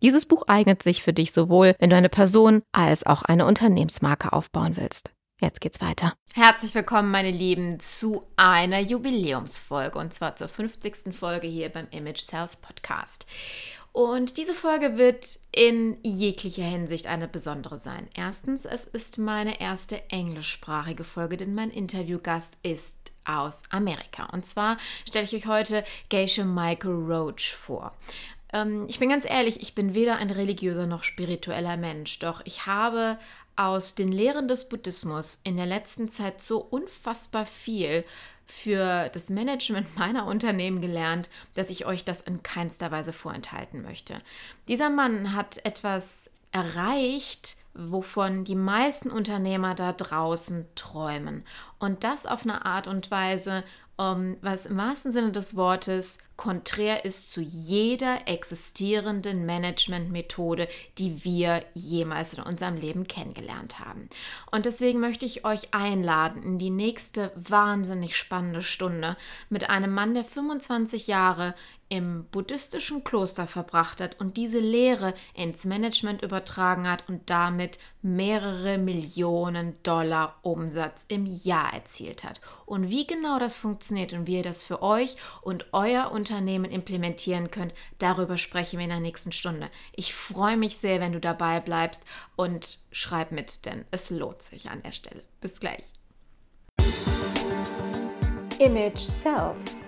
Dieses Buch eignet sich für dich sowohl, wenn du eine Person als auch eine Unternehmensmarke aufbauen willst. Jetzt geht's weiter. Herzlich willkommen, meine Lieben, zu einer Jubiläumsfolge und zwar zur 50. Folge hier beim Image Sales Podcast. Und diese Folge wird in jeglicher Hinsicht eine besondere sein. Erstens, es ist meine erste englischsprachige Folge, denn mein Interviewgast ist aus Amerika. Und zwar stelle ich euch heute Geisha Michael Roach vor. Ähm, ich bin ganz ehrlich, ich bin weder ein religiöser noch spiritueller Mensch, doch ich habe aus den Lehren des Buddhismus in der letzten Zeit so unfassbar viel für das Management meiner Unternehmen gelernt, dass ich euch das in keinster Weise vorenthalten möchte. Dieser Mann hat etwas erreicht, wovon die meisten Unternehmer da draußen träumen. Und das auf eine Art und Weise, was im wahrsten Sinne des Wortes konträr ist zu jeder existierenden Managementmethode, die wir jemals in unserem Leben kennengelernt haben. Und deswegen möchte ich euch einladen in die nächste wahnsinnig spannende Stunde mit einem Mann, der 25 Jahre im buddhistischen Kloster verbracht hat und diese Lehre ins Management übertragen hat und damit mehrere Millionen Dollar Umsatz im Jahr erzielt hat. Und wie genau das funktioniert und wie ihr das für euch und euer Unternehmen implementieren könnt, darüber sprechen wir in der nächsten Stunde. Ich freue mich sehr, wenn du dabei bleibst und schreib mit, denn es lohnt sich an der Stelle. Bis gleich. Image Self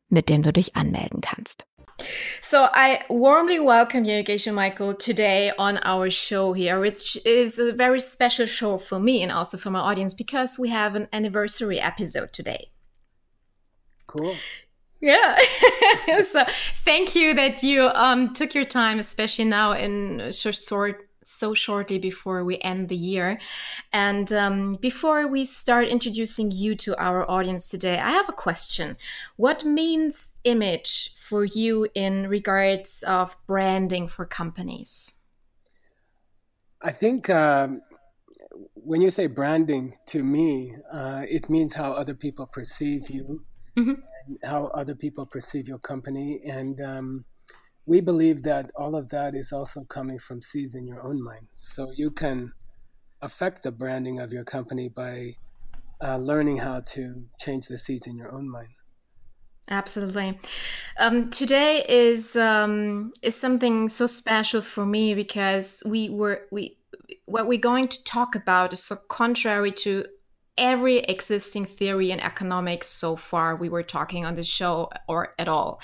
mit dem du dich anmelden kannst. So I warmly welcome you, Geshe Michael, today on our show here, which is a very special show for me and also for my audience because we have an anniversary episode today. Cool. Yeah. so thank you that you um, took your time, especially now in such short so shortly before we end the year. And um, before we start introducing you to our audience today, I have a question. What means image for you in regards of branding for companies? I think um, when you say branding to me, uh, it means how other people perceive you, mm-hmm. how other people perceive your company, and um, we believe that all of that is also coming from seeds in your own mind. So you can affect the branding of your company by uh, learning how to change the seeds in your own mind. Absolutely. Um, today is um, is something so special for me because we were we what we're going to talk about is so contrary to every existing theory in economics so far we were talking on the show or at all.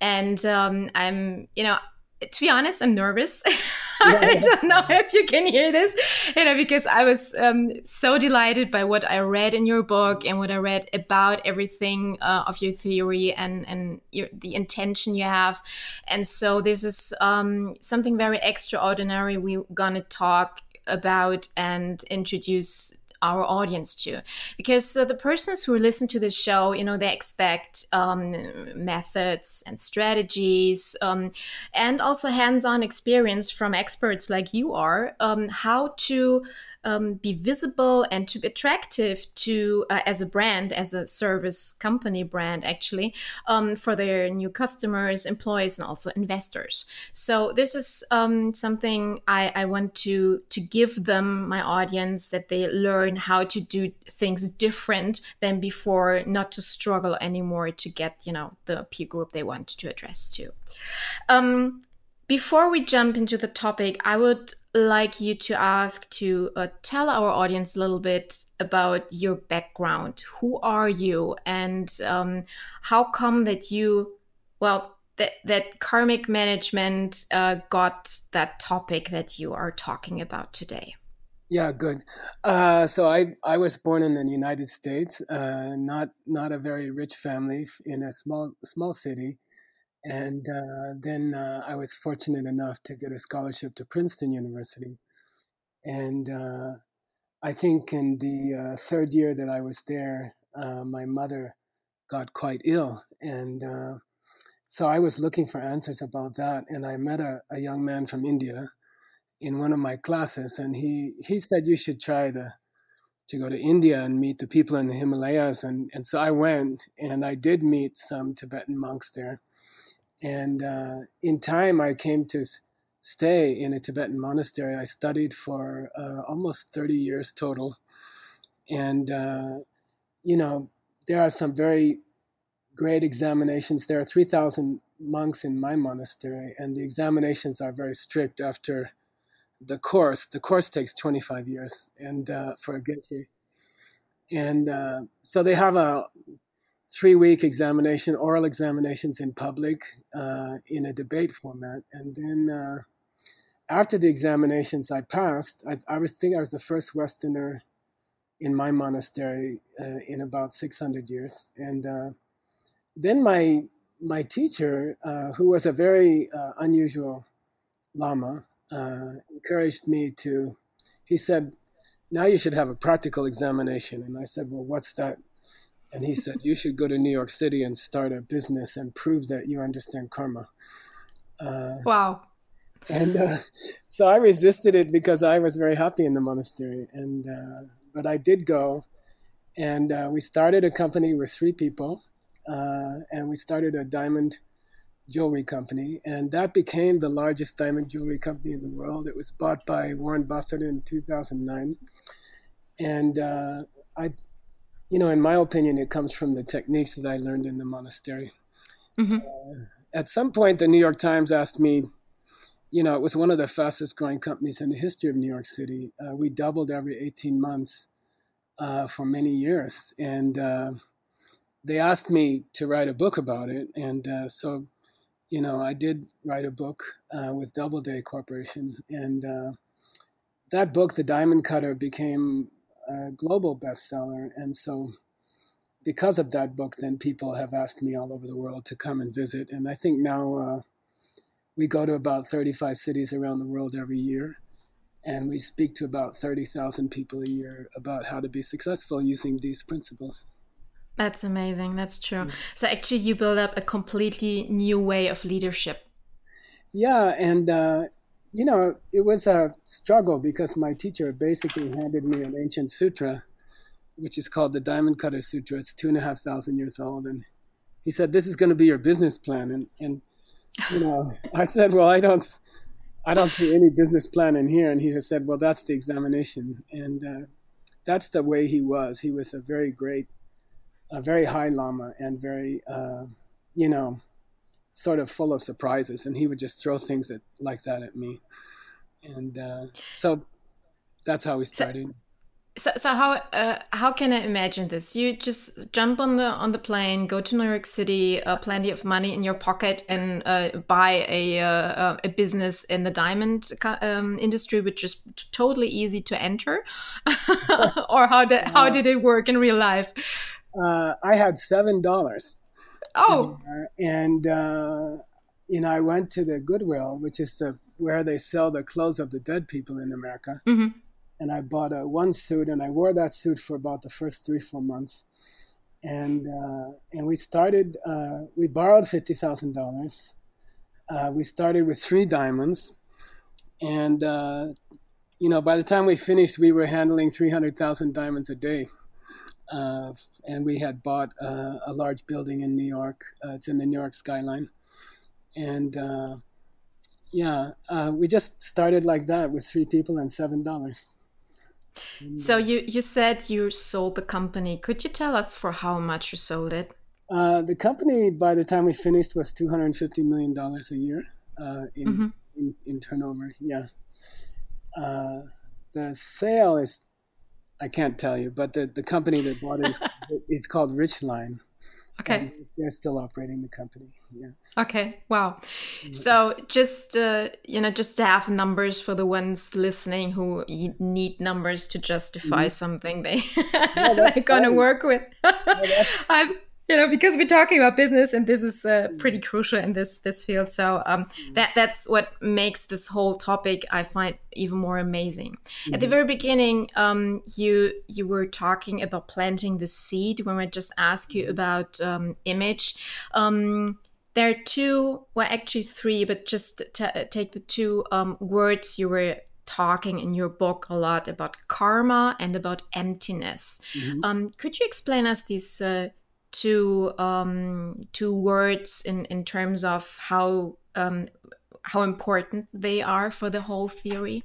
And um, I'm, you know, to be honest, I'm nervous. I don't know if you can hear this, you know, because I was um, so delighted by what I read in your book and what I read about everything uh, of your theory and and your, the intention you have. And so this is um, something very extraordinary. We're gonna talk about and introduce our audience to. Because uh, the persons who listen to the show you know they expect um, methods and strategies um, and also hands-on experience from experts like you are um, how to um, be visible and to be attractive to uh, as a brand, as a service company brand, actually, um, for their new customers, employees, and also investors. So this is um, something I, I want to to give them my audience that they learn how to do things different than before, not to struggle anymore to get you know the peer group they want to address to. Um, before we jump into the topic, I would like you to ask to uh, tell our audience a little bit about your background. Who are you, and um, how come that you, well, that that karmic management uh, got that topic that you are talking about today? Yeah, good. Uh, so I I was born in the United States, uh, not not a very rich family in a small small city. And uh, then uh, I was fortunate enough to get a scholarship to Princeton University. And uh, I think in the uh, third year that I was there, uh, my mother got quite ill. And uh, so I was looking for answers about that. And I met a, a, young man from India in one of my classes. And he, he said, You should try the, to go to India and meet the people in the Himalayas. And, and so I went and I did meet some Tibetan monks there. And uh, in time, I came to stay in a Tibetan monastery. I studied for uh, almost 30 years total. And, uh, you know, there are some very great examinations. There are 3,000 monks in my monastery, and the examinations are very strict after the course. The course takes 25 years and uh, for a geshe. And uh, so they have a three week examination, oral examinations in public uh, in a debate format. And then uh, after the examinations I passed, I, I was think I was the first Westerner in my monastery uh, in about 600 years. And uh, then my my teacher, uh, who was a very uh, unusual lama, encouraged me to. He said, "Now you should have a practical examination." And I said, "Well, what's that?" And he said, You should go to New York City and start a business and prove that you understand karma. Uh, wow. And uh, so I resisted it because I was very happy in the monastery. And uh, but I did go, and uh, we started a company with three people, uh, and we started a diamond jewelry company, and that became the largest diamond jewelry company in the world. It was bought by Warren Buffett in 2009, and uh, I you know, in my opinion, it comes from the techniques that I learned in the monastery. Mm-hmm. Uh, at some point, the New York Times asked me, you know, it was one of the fastest growing companies in the history of New York City. Uh, we doubled every 18 months uh, for many years. And uh, they asked me to write a book about it. And uh, so, you know, I did write a book uh, with Doubleday Corporation. And that book, The Diamond Cutter, became a global bestseller. And so, because of that book, then people have asked me all over the world to come and visit. And I think now uh, we go to about 35 cities around the world every year. And we speak to about 30,000 people a year about how to be successful using these principles. That's amazing. That's true. So, actually, you build up a completely new way of leadership. Yeah. And uh, you know, it was a struggle because my teacher basically handed me an ancient sutra, which is called the Diamond Cutter Sutra. It's two and a half thousand years old, and he said, "This is going to be your business plan." And and you know, I said, "Well, I don't, I don't see any business plan in here." And he said, "Well, that's the examination," and uh, that's the way he was. He was a very great, a very high lama, and very, uh, you know sort of full of surprises, and he would just throw things at, like that at me, and uh, so that's how we started. so, so how uh, how can I imagine this? You just jump on the on the plane, go to New York City, uh, plenty of money in your pocket, and uh, buy a uh, uh, a business in the diamond um, industry, which is totally easy to enter. or how did how did it work in real life? Uh, I had seven dollars. Oh, and you know, I went to the Goodwill, which is the where they sell the clothes of the dead people in America. Mm -hmm and I bought a one suit, and I wore that suit for about the first three four months, and uh, and we started. Uh, we borrowed fifty thousand dollars. Uh, we started with three diamonds, and uh, you know by the time we finished, we were handling three hundred thousand diamonds a day. Uh, and we had bought uh, a large building in New York. it's in the New York skyline, and yeah, we just started like that with three people and seven dollars. So you you said you sold the company. Could you tell us for how much you sold it? Uh, the company, by the time we finished, was two hundred and fifty million dollars a year uh, in, mm-hmm. in, in turnover. Yeah, uh, the sale is I can't tell you, but the, the company that bought it is, is called Richline. Okay. they're still operating the company. Yeah. Okay. Wow. So just uh, you know, just to have numbers for the ones listening who need numbers to justify mm-hmm. something they they're gonna work with. I'm you know because we're talking about business and this is uh, pretty crucial in this this field so um, mm-hmm. that that's what makes this whole topic i find even more amazing mm-hmm. at the mm-hmm. very beginning um, you you were talking about planting the seed when i just asked you mm-hmm. about um, image um, there are two well actually three but just take the two um, words you were talking in your book a lot about karma and about emptiness. Mm-hmm. Um, could you explain us these uh, two um, two words in in terms of how um, how important they are for the whole theory?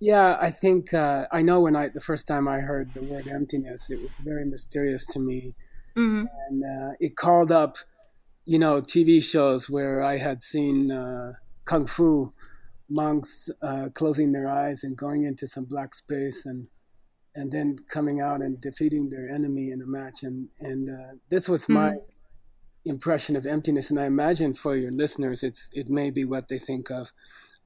Yeah, I think uh, I know when I the first time I heard the word emptiness, it was very mysterious to me, mm-hmm. and uh, it called up, you know, TV shows where I had seen uh, kung fu monks uh, closing their eyes and going into some black space and and then coming out and defeating their enemy in a match. And and uh, this was my mm-hmm. impression of emptiness. And I imagine for your listeners, it's it may be what they think of.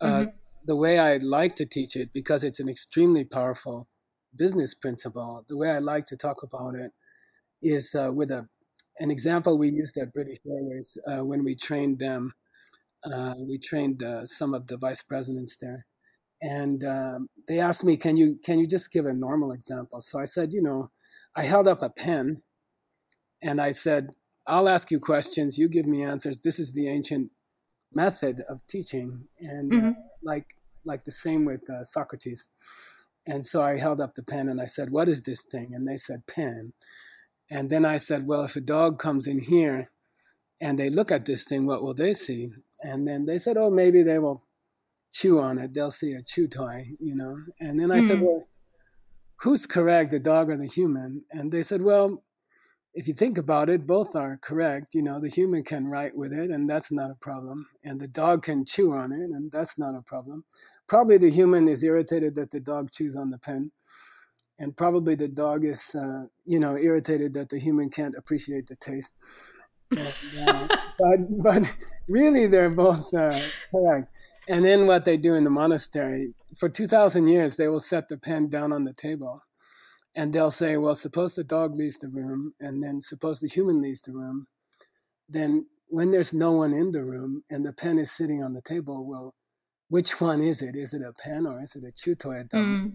Uh, mm-hmm. The way I like to teach it, because it's an extremely powerful business principle. The way I like to talk about it is uh, with a an example we used at British Airways uh, when we trained them. Uh, we trained uh, some of the vice presidents there and um, they asked me, "Can you can you just give a normal example?" So I said, "You know, I held up a pen, and I said, I'll ask you questions, you give me answers. This is the ancient method of teaching, and uh, mm-hmm. uh, like like the same with uh, Socrates." And so I held up the pen and I said, "What is this thing?" And they said, "Pen." And then I said, "Well, if a dog comes in here." And they look at this thing, what will they see? And then they said, oh, maybe they will chew on it, they'll see a chew toy, you know. And then I mm-hmm. said, well, who's correct, the dog or the human? And they said, well, if you think about it, both are correct. You know, the human can write with it, and that's not a problem. And the dog can chew on it, and that's not a problem. Probably the human is irritated that the dog chews on the pen. And probably the dog is, uh, you know, irritated that the human can't appreciate the taste. And, uh, but, but really, they're both uh, correct. And then what they do in the monastery, for 2,000 years, they will set the pen down on the table. And they'll say, well, suppose the dog leaves the room, and then suppose the human leaves the room. Then, when there's no one in the room and the pen is sitting on the table, well, which one is it? Is it a pen or is it a chew toy? Mm.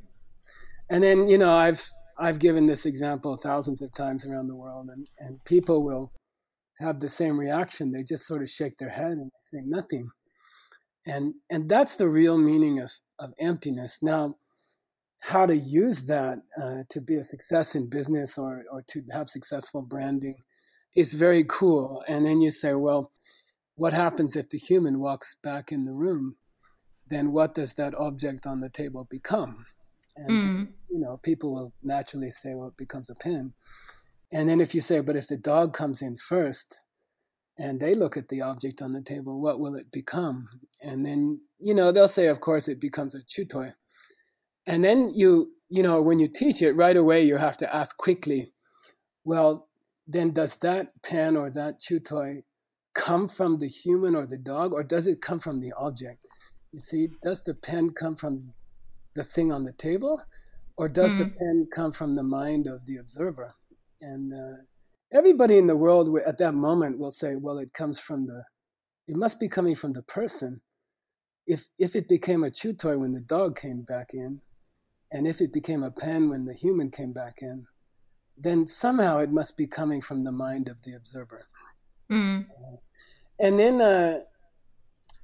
And then, you know, I've I've given this example thousands of times around the world, and, and people will have the same reaction. They just sort of shake their head and say nothing and and that's the real meaning of of emptiness. Now how to use that uh, to be a success in business or or to have successful branding is very cool. And then you say well what happens if the human walks back in the room? Then what does that object on the table become? And mm. you know people will naturally say well it becomes a pen. And then if you say but if the dog comes in first and they look at the object on the table, what will it become? And then, you know, they'll say, of course, it becomes a chew toy. And then you you know, when you teach it right away, you have to ask quickly, well, then does that pen or that chew toy come from the human or the dog, or does it come from the object? You see, does the pen come from the thing on the table, or does mm-hmm. the pen come from the mind of the observer? And uh, everybody in the world at that moment will say, well, it comes from the, it must be coming from the person. If, if it became a chew toy when the dog came back in, and if it became a pen when the human came back in, then somehow it must be coming from the mind of the observer. Mm. and then, uh,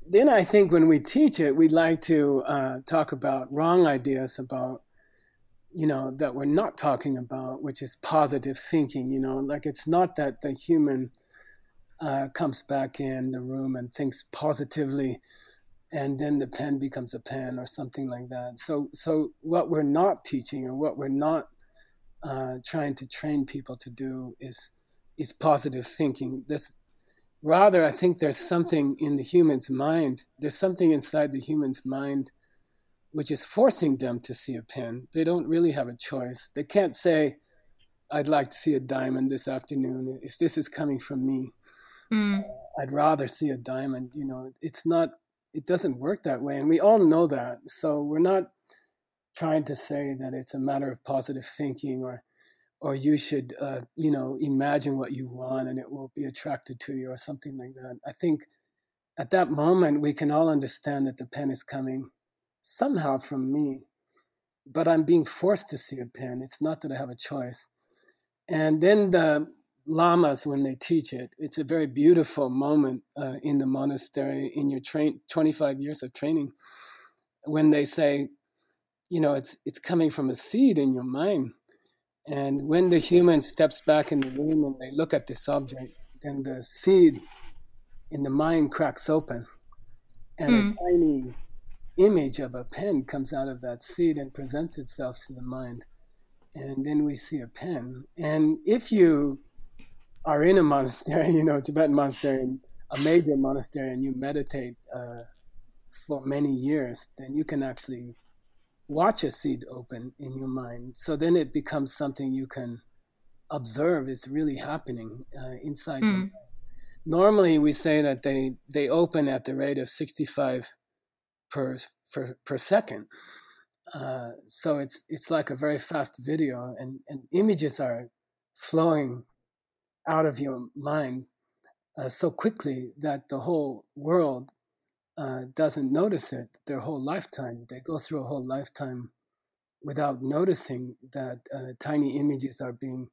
then I think when we teach it, we'd like to uh, talk about wrong ideas about, you know, that we're not talking about, which is positive thinking. You know, like it's not that the human uh, comes back in the room and thinks positively and then the pen becomes a pen or something like that. So, so what we're not teaching and what we're not uh, trying to train people to do is is positive thinking. This rather, I think there's something in the human's mind. There's something inside the human's mind which is forcing them to see a pen. They don't really have a choice. They can't say, "I'd like to see a diamond this afternoon." If this is coming from me, mm. I'd rather see a diamond. You know, it's not it doesn't work that way. And we all know that. So we're not trying to say that it's a matter of positive thinking or or you should uh, you know imagine what you want and it will be attracted to you or something like that i think at that moment we can all understand that the pen is coming somehow from me but i'm being forced to see a pen it's not that i have a choice and then the lamas when they teach it. It's a very beautiful moment uh, in the monastery in your train 25 years of training when they say, you know, it's it's coming from a seed in your mind. And when the human steps back in the room and they look at this object, then the seed in the mind cracks open, and mm. a hmm. tiny image of a pen comes out of that seed and presents itself to the mind. And then we see a pen. And if you are in a monastery, you know, Tibetan monastery, a major monastery, and you meditate uh, for many years, then you can actually watch a seed open in your mind. So then it becomes something you can observe is really happening uh, inside mm. you. Normally, we say that they they open at the rate of 65 per per, per second. Uh, so it's it's like a very fast video, and, and images are flowing out of your mind uh, so quickly that the whole world uh, doesn't notice it their whole lifetime. They go through a whole lifetime without noticing that uh, tiny images are being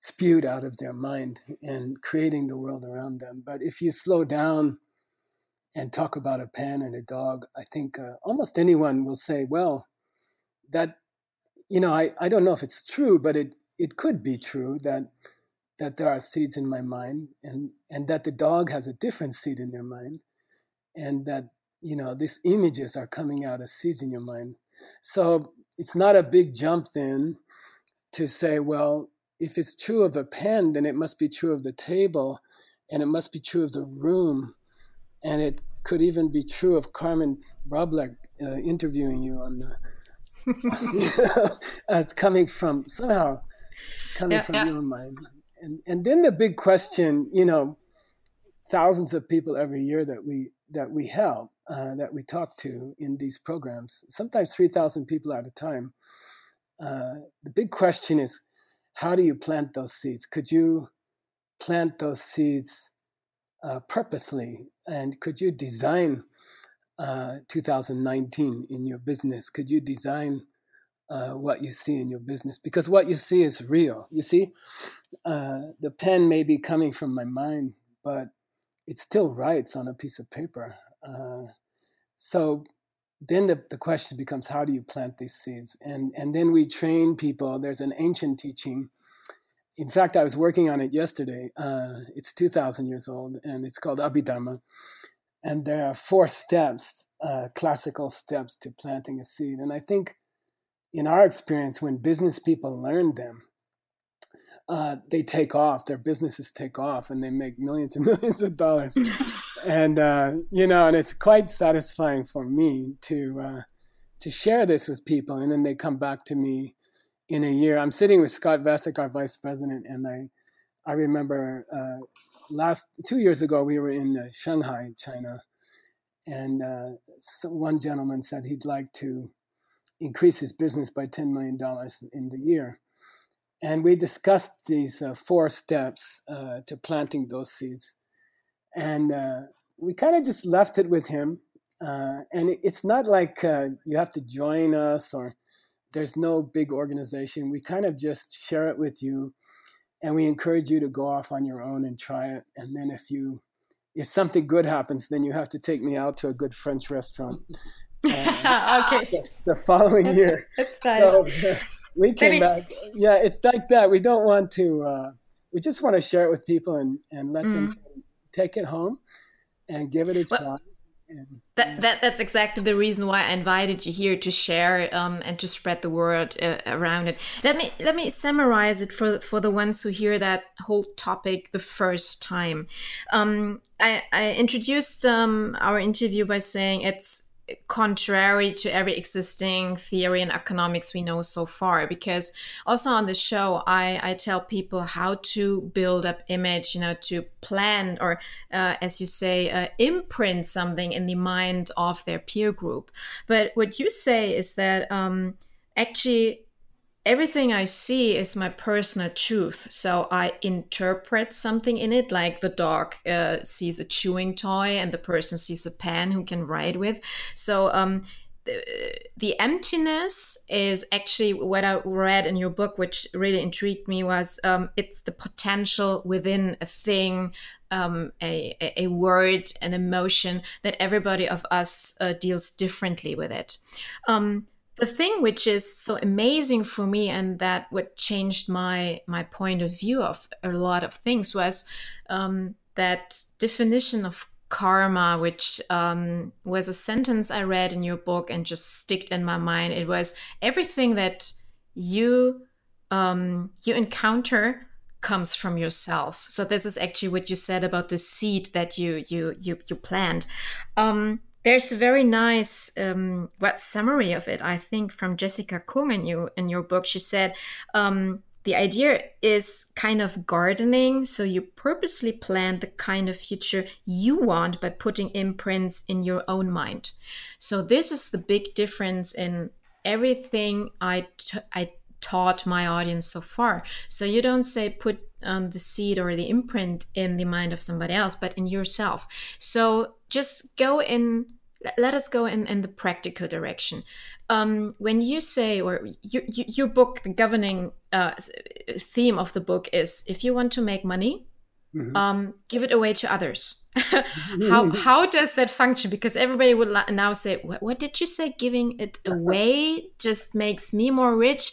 spewed out of their mind and creating the world around them. But if you slow down and talk about a pen and a dog, I think uh, almost anyone will say, well, that, you know, I, I don't know if it's true, but it, it could be true that that there are seeds in my mind and and that the dog has a different seed in their mind and that you know these images are coming out of seeds in your mind. So it's not a big jump then to say well if it's true of a pen then it must be true of the table and it must be true of the room and it could even be true of carmen Wrobleck uh, interviewing you on the uh, coming from somehow coming yeah, from yeah. your mind and and then the big question, you know, thousands of people every year that we that we help, uh, that we talk to in these programs, sometimes three thousand people at a time. Uh, the big question is, how do you plant those seeds? Could you plant those seeds uh, purposely, and could you design uh, 2019 in your business? Could you design uh, what you see in your business because what you see is real. You see, uh, the pen may be coming from my mind, but it still writes on a piece of paper. Uh, so then the, the question becomes how do you plant these seeds? And, and then we train people. There's an ancient teaching. In fact, I was working on it yesterday. Uh, it's 2,000 years old and it's called Abhidharma. And there are four steps, uh, classical steps to planting a seed. And I think in our experience, when business people learn them, uh, they take off. Their businesses take off, and they make millions and millions of dollars. and uh, you know, and it's quite satisfying for me to uh, to share this with people, and then they come back to me in a year. I'm sitting with Scott Vesic, our vice president, and I I remember uh, last two years ago we were in uh, Shanghai, China, and uh, so one gentleman said he'd like to increase his business by ten million dollars in the year, and we discussed these uh, four steps uh, to planting those seeds, and uh, we kind of just left it with him. and it, it's not like you have to join us or there's no big organization. We kind of just share it with you and we encourage you to go off on your own and try it. And then if you if something good happens, then you have to take me out to a good French restaurant. Okay. The, the following that's, year, that's so, we came back. Yeah, it's like that. We don't want to. Uh, we just want to share it with people and and let mm. them take it home and give it a try. That, that that's exactly the reason why I invited you here to share um, and to spread the word uh, around it. Let me let me summarize it for for the ones who hear that whole topic the first time. Um, I, I introduced um, our interview by saying it's contrary to every existing theory in economics we know so far because also on the show i i tell people how to build up image you know to plan or uh, as you say uh, imprint something in the mind of their peer group. But what you say is that um, actually everything I see is my personal truth. So I interpret something in it, like the dog uh, sees a chewing toy and the person sees a pen who can write with. So um, the emptiness is actually what I read in your book, which really intrigued me. Was um, it's the potential within a thing, um, a, a word, an emotion that everybody of us uh, deals differently with it. Um, the thing which is so amazing for me and that what changed my my point of view of a lot of things was um, that definition of karma which um, was a sentence i read in your book and just sticked in my mind. It was everything that you um, you encounter comes from yourself. So this is actually what you said about the seed that you you you, you plant um, there's a very nice um, what summary of it, I think, from Jessica Kung in you in your book. She said um, the idea is kind of gardening, so you purposely plan the kind of future you want by putting imprints in your own mind. So this is the big difference in everything I I taught my audience so far. So you don't say put um, the seed or the imprint in the mind of somebody else, but in yourself. So just go in. Let us go in, in the practical direction. Um, when you say, or you, you, your book, the governing uh, theme of the book is if you want to make money, Mm-hmm. Um, give it away to others. how how does that function? Because everybody would now say, what, "What did you say? Giving it away just makes me more rich."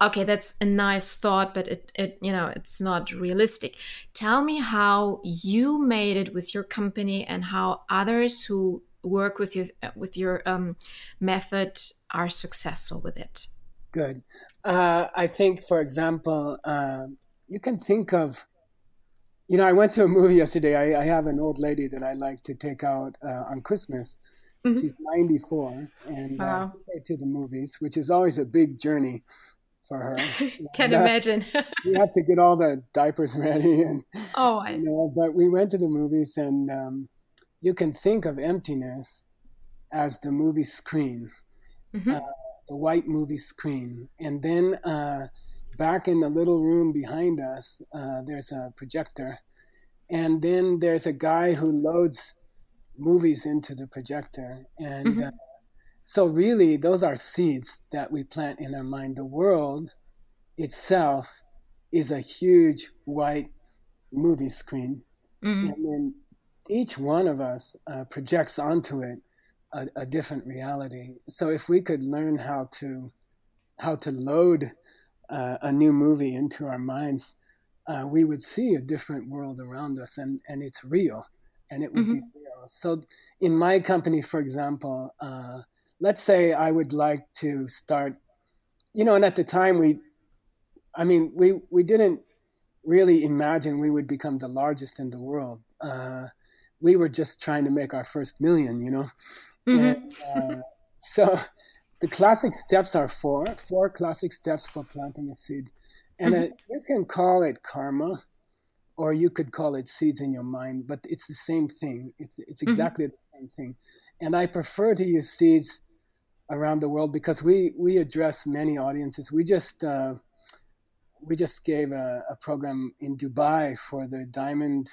okay that's a nice thought but it, it you know it's not realistic tell me how you made it with your company and how others who work with your with your um, method are successful with it good uh, i think for example uh, you can think of you know i went to a movie yesterday i, I have an old lady that i like to take out uh, on christmas mm-hmm. she's 94 and uh, wow. to the movies which is always a big journey for her. Can imagine. we have to get all the diapers ready, and oh, I... you know. But we went to the movies, and um, you can think of emptiness as the movie screen, mm-hmm. uh, the white movie screen, and then uh, back in the little room behind us, uh, there's a projector, and then there's a guy who loads movies into the projector, and mm-hmm uh, so, really, those are seeds that we plant in our mind. The world itself is a huge white movie screen. Mm-hmm. And then each one of us uh, projects onto it a, a, different reality. So, if we could learn how to how to load uh, a new movie into our minds, uh, we would see a different world around us, and, and it's real, and it would mm-hmm. be real. So, in my company, for example, uh, let's say I would like to start, you know, and at the time we, I mean, we, we didn't really imagine we would become the largest in the world. Uh, we were just trying to make our first million, you know? Mm-hmm. And, uh, so the classic steps are four four classic steps for planting a seed, and mm-hmm. you can call it karma, or you could call it seeds in your mind, but it's the same thing. It's, it's mm-hmm. exactly mm-hmm. the same thing. And I prefer to use seeds around the world because we we address many audiences. We just uh, we just gave a, a, program in Dubai for the diamond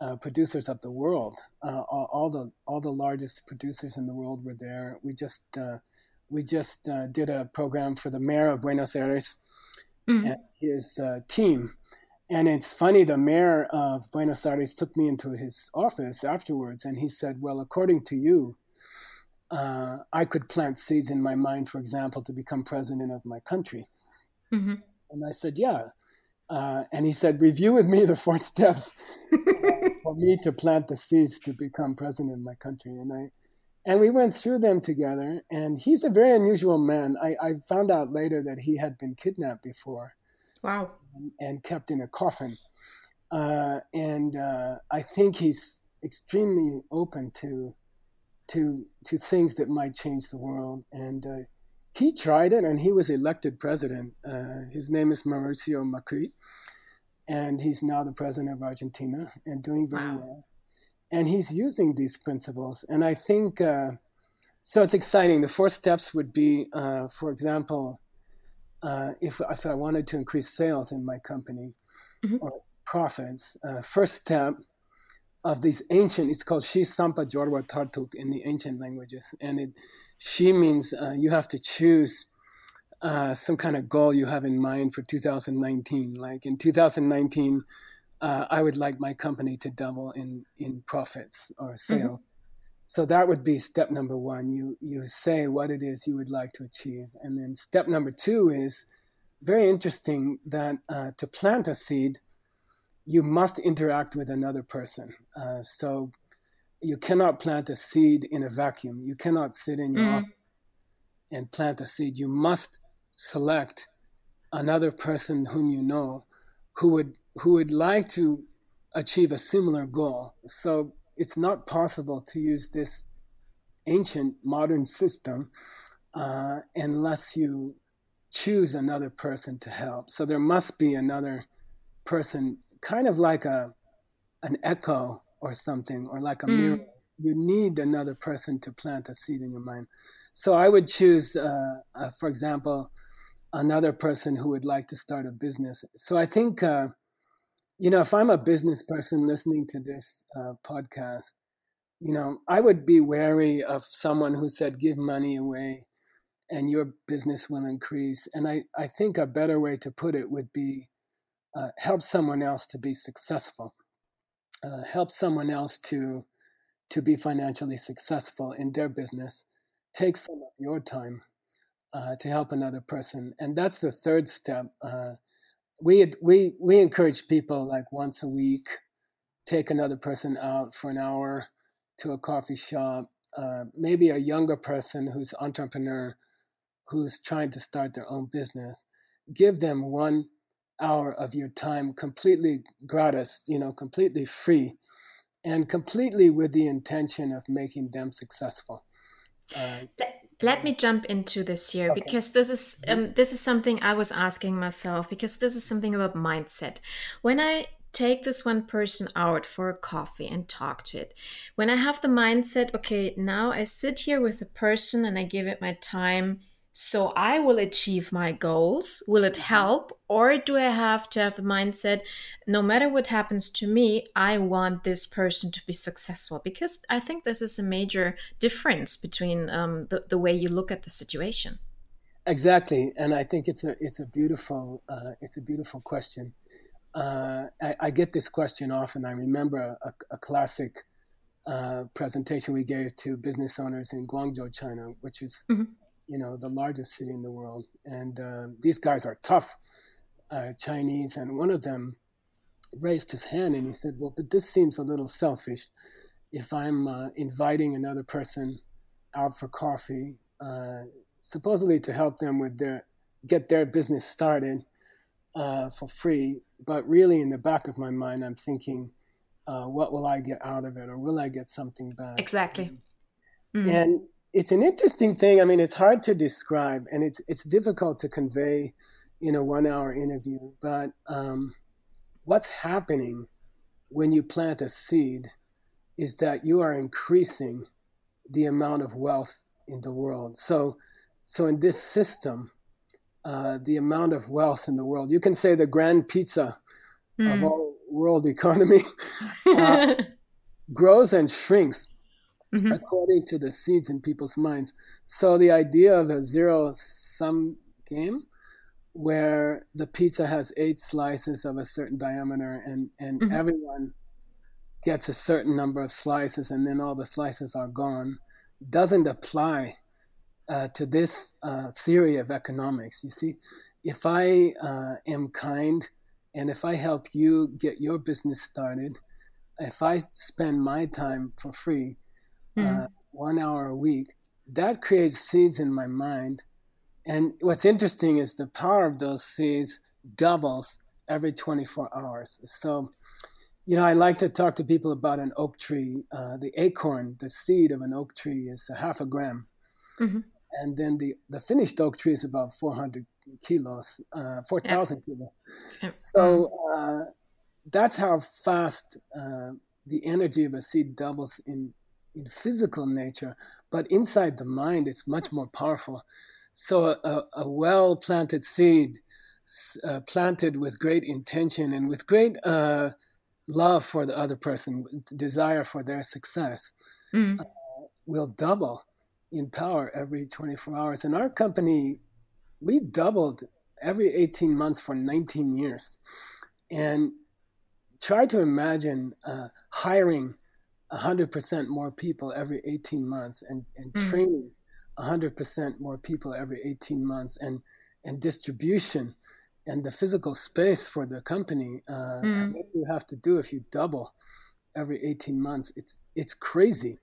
uh, producers of the world. Uh, all, all, the all the largest producers in the world were there. We just uh, we just uh, did a program for the mayor of Buenos Aires mm-hmm. and his uh, team. And it's funny, the mayor of Buenos Aires took me into his office afterwards, and he said, "Well, according to you." Uh, I could plant seeds in my mind, for example, to become president of my country. Mm-hmm. And I said, yeah. Uh, and he said, review with me the four steps uh, for me to plant the seeds to become president of my country. And I, and we went through them together. And he's a very unusual man. I, I found out later that he had been kidnapped before. Wow. And, and kept in a coffin. Uh, and uh, I think he's extremely open to to to things that might change the world. And uh, he tried it and he was elected president. Uh, his name is Mauricio Macri, and he's now the president of Argentina and doing very wow. well. And he's using these principles. And I think uh, so, it's exciting. The four steps would be, uh, for example, uh, if, if I wanted to increase sales in my company mm-hmm. or profits, uh, first step of this ancient, it's called Shi Sampa Jorwa Tartuk in the ancient languages. And it, she means uh, you have to choose uh, some kind of goal you have in mind for 2019. Like in 2019, uh, I would like my company to double in, in profits or sale. Mm-hmm. So that would be step number one. You, you say what it is you would like to achieve. And then step number two is very interesting that uh, to plant a seed, you must interact with another person. Uh, so you cannot plant a seed in a vacuum. You cannot sit in your mm. office and plant a seed. You must select another person whom you know who would who would like to achieve a similar goal. So it's not possible to use this ancient modern system uh, unless you choose another person to help. So there must be another person kind of like a an echo or something, or like a mm. mirror. You need another person to plant a seed in your mind. So I would choose, uh, uh, for example, another person who would like to start a business. So I think, uh, you know, if I'm a business person listening to this uh, podcast, you know, I would be wary of someone who said, give money away and your business will increase. And I, I think a better way to put it would be uh, help someone else to be successful, uh, help someone else to to be financially successful in their business. Take some of your time uh, to help another person, and that's the third step. Uh, we we we encourage people like once a week, take another person out for an hour to a coffee shop. Uh, maybe a younger person who's entrepreneur, who's trying to start their own business. Give them one hour of your time completely gratis, you know, completely free, and completely with the intention of making them successful. Uh, let, let me jump into this here okay. because this is mm-hmm. um, this is something I was asking myself because this is something about mindset. When I take this one person out for a coffee and talk to it. When I have the mindset, okay, now I sit here with a person and I give it my time so I will achieve my goals. Will it mm-hmm. help? Or do I have to have the mindset no matter what happens to me, I want this person to be successful? Because I think this is a major difference between um, the, the way you look at the situation. Exactly, and I think it's a it's a beautiful uh, it's a beautiful question. Uh, I, I, get this question often. I remember a, a classic uh, presentation we gave to business owners in Guangzhou, China, which is mm-hmm you know, the largest city in the world. And uh, these guys are tough uh, Chinese. And one of them raised his hand and he said, Well, but this seems a little selfish. If I'm uh, inviting another person out for coffee, uh, supposedly to help them with their get their business started uh, for free, but really in the back of my mind, I'm thinking, uh, what will I get out of it, or will I get something back? Exactly. Mm. And it's an interesting thing. I mean, it's hard to describe, and it's it's difficult to convey in a one-hour interview. But um, what's happening when you plant a seed is that you are increasing the amount of wealth in the world. So, so in this system, uh, the amount of wealth in the world, you can say the grand pizza mm. of all world economy uh, grows and shrinks mm-hmm. according to the seeds in people's minds. So the idea of a zero sum game where the pizza has eight slices of a certain diameter and, and mm-hmm. everyone gets a certain number of slices and then all the slices are gone doesn't apply uh, to this uh, theory of economics. You see, if I uh, am kind and if I help you get your business started, if I spend my time for free, mm. one hour a week, that creates seeds in my mind. And what's interesting is the power of those seeds doubles every 24 hours. So, you know, I like to talk to people about an oak tree. Uh, the acorn, the seed of an oak tree, is a half a gram. Mm-hmm. And then the, the finished oak tree is about 400 kilos, uh, 4,000 yep. kilos. Yep. So uh, that's how fast uh, the energy of a seed doubles in, in physical nature. But inside the mind, it's much more powerful. So a, a well planted seed, uh, planted with great intention and with great uh, love for the other person, desire for their success, mm. will double in power every 24 hours. And our company we doubled every 18 months for 19 years. And try to imagine uh, hiring 100% more people every 18 months and, and mm. training 100% more people every 18 months and, and distribution and the physical space for the company. Uh, mm. What you have to do if you double every 18 months, it's, it's crazy.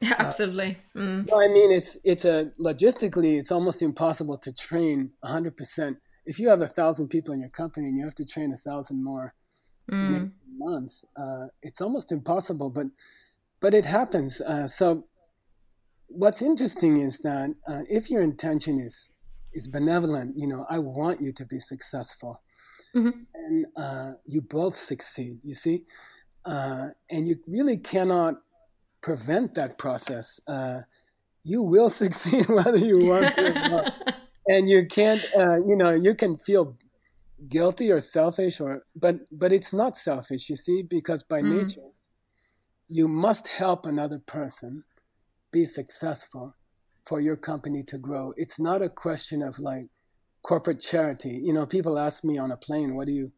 Yeah, absolutely. Mm. I mean, it's it's a logistically, it's almost impossible to train 100. percent If you have a thousand people in your company and you have to train a thousand more mm. months, uh, it's almost impossible. But but it happens. Uh, so what's interesting is that uh, if your intention is is benevolent, you know, I want you to be successful, mm-hmm. and uh, you both succeed. You see, uh, and you really cannot prevent that process, uh, you will succeed whether you want to or not. and you can't, uh, you know, you can feel guilty or selfish, or but but it's not selfish, you see, because by mm. nature, you must help another person be successful for your company to grow. It's not a question of like corporate charity. You know, people ask me on a plane, "What do you?"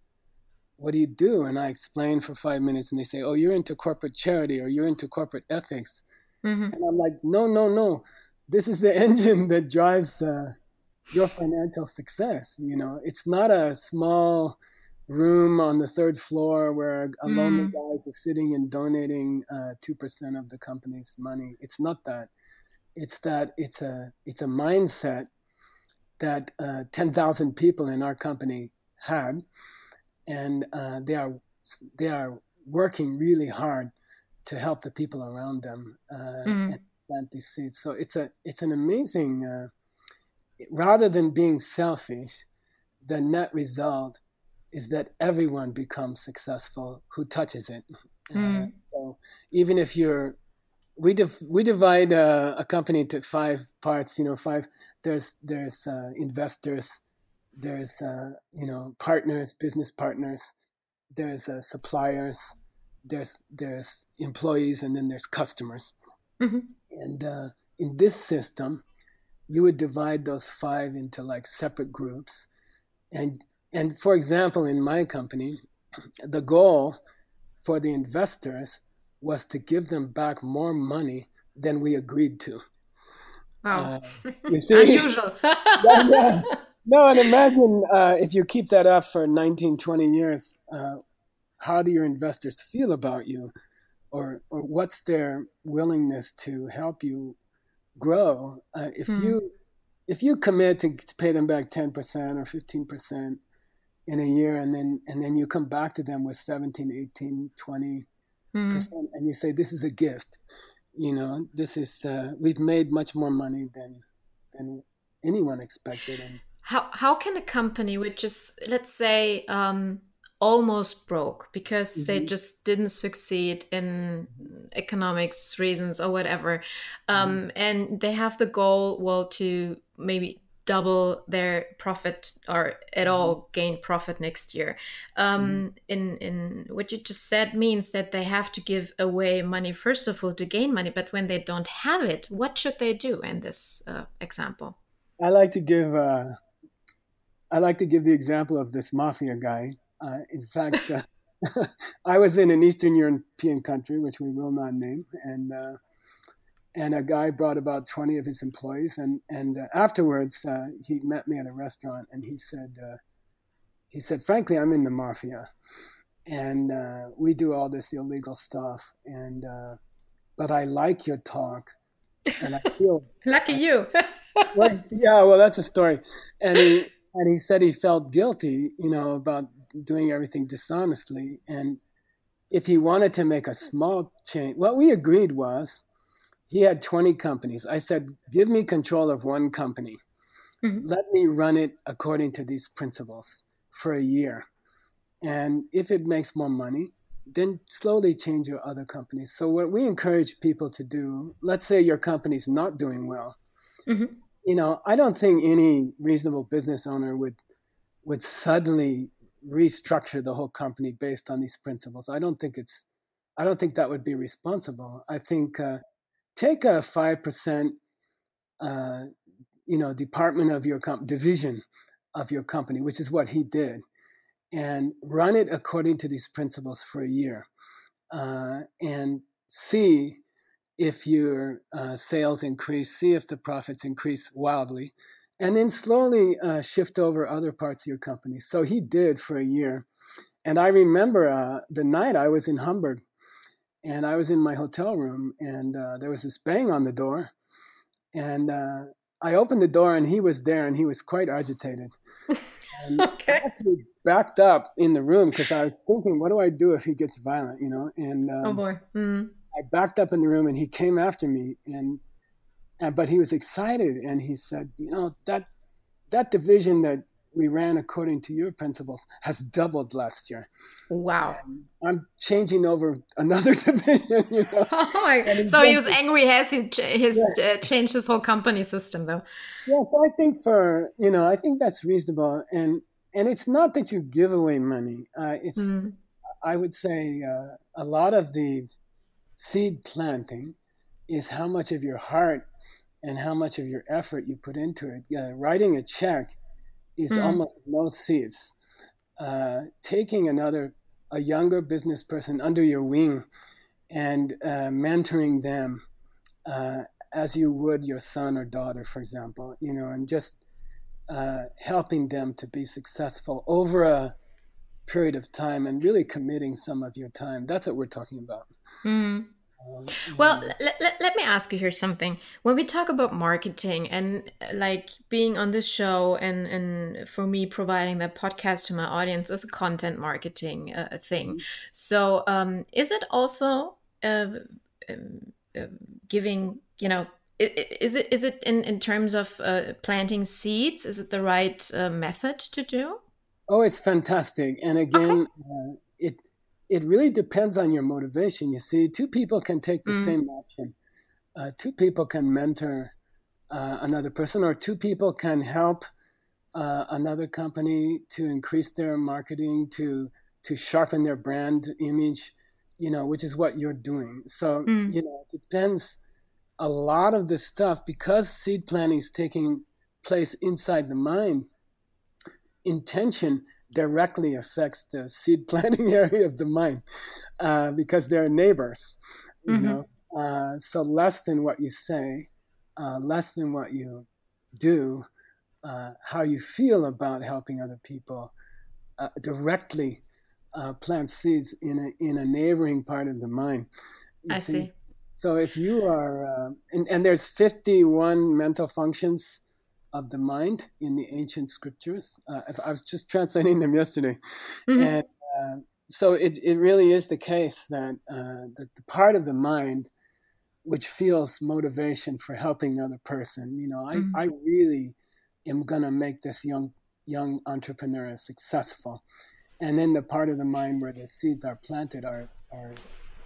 what do you do? And I explain for five minutes, and they say, oh, you're into corporate charity or you're into corporate ethics. Mm-hmm. And I'm like, no, no, no. This is the engine that drives uh, your financial success. You know, it's not a small room on the third floor where a mm. lonely guy is sitting and donating uh, two uh, percent of the company's money. It's not that. It's that it's a it's a mindset that uh, ten thousand people in our company had, and uh, they are they are working really hard to help the people around them uh, mm. and plant these seeds. So it's a it's an amazing. Uh, rather than being selfish, the net result is that everyone becomes successful who touches it. Mm. so even if you're we div- we divide uh, a company into five parts. You know, five. There's there's uh, investors, there's uh, you know partners, business partners, there's uh, suppliers, there's there's employees, and then there's customers. Mm-hmm. And uh, in this system, you would divide those five into like separate groups, and and for example, in my company, the goal for the investors was to give them back more money than we agreed to. Wow. Uh, Unusual. yeah, yeah. No, and imagine uh, if you keep that up for 19, 20 years, uh, how do your investors feel about you? Or, or what's their willingness to help you grow? Uh, if mm you if you commit to pay them back 10% or 15% in a year and then and then you come back to them with 17 18 20 mm. percent and you say this is a gift you know, this is uh, we've made much more money than than anyone expected. And how how can a company which is let's say um, almost broke because mm-hmm. they just didn't succeed in economics reasons or whatever, um, mm-hmm. and they have the goal well to maybe double their profit or at mm-hmm. all gain profit next year. Um, mm. In in what you just said means that they have to give away money first of all to gain money, but when they don't have it, what should they do in this uh, example? I like to give uh, I like to give the example of this mafia guy. Uh, in fact, uh, I was in an Eastern European country, which we will not name, and uh, and a guy brought about 20 of his employees and and uh, afterwards uh, he met me at a restaurant and he said uh, he said frankly i'm in the mafia and uh, we do all this illegal stuff and uh, but i like your talk and i feel lucky you. Well, yeah well that's a story. And he and he said he felt guilty you know about doing everything dishonestly and if he wanted to make a small change what we agreed was he had 20 companies. I said, give me control of one company. Mm-hmm. Let me run it according to these principles for a year. And if it makes more money, then slowly change your other companies. So what we encourage people to do, let's say your company's not doing well. Mm-hmm. You know, I don't think any reasonable business owner would would suddenly restructure the whole company based on these principles. I don't think it's I don't think that would be responsible. I think uh, take a 5% uh, you know department of your division of your company which is what he did and run it according to these principles for a year uh, and see if your uh, sales increase see if the profits increase wildly and then slowly uh, shift over other parts of your company. So he did for a year and i remember uh, the night i was in hamburg and I was in my hotel room, and uh, there was this bang on the door, and uh, I opened the door, and he was there, and he was quite agitated. And okay. I actually backed up in the room because I was thinking, what do I do if he gets violent, you know? And um, oh boy, mm. I backed up in the room, and he came after me, and, and but he was excited, and he said, you know that that division that we ran according to your principles has doubled last year. Wow. And I'm changing over another division. You know? oh so he was angry. Has he his, yeah. uh, changed his whole company system though? Yeah. So I think for, you know, I think that's reasonable. And, and it's not that you give away money. Uh, it's, mm. I would say uh, a lot of the seed planting is how much of your heart and how much of your effort you put into it. Yeah, writing a check is mm. almost no seats. Uh, taking another, a younger business person under your wing and uh, mentoring them uh, as you would your son or daughter, for example, you know, and just uh, helping them to be successful over a period of time and really committing some of your time. That's what we're talking about. Mm. Well, let, let, let, me ask you here something. When we talk about marketing and like being on this show and, and for me providing that podcast to my audience is a content marketing uh, thing. Mm-hmm. So um, is it also uh, uh, giving, you know, is it is it in, in terms of uh, planting seeds? Is it the right uh, method to do? Oh, it's fantastic. And again, okay. Uh, it it really depends on your motivation. You see, two people can take the mm. same action. Uh, two people can mentor uh, another person, or two people can help uh, another company to increase their marketing, to to sharpen their brand image. You know, which is what you're doing. So mm. you know, it depends. A lot of this stuff because seed planting is taking place inside the mind. Intention directly affects the seed planting area of the mind uh, because they're neighbors, you mm-hmm. know. Uh, so less than what you say, uh, less than what you do, uh, how you feel about helping other people uh, directly uh, plant seeds in a in a neighboring part of the mind. I see? see. So if you are, and, and there's 51 mental functions of the mind in the ancient scriptures. Uh, I was just translating them yesterday, mm-hmm. and uh, so it it really is the case that uh, that the part of the mind which feels motivation for helping another person. You know, I, mm. I really am gonna make this young young entrepreneur successful. And then the part of the mind where the seeds are planted are are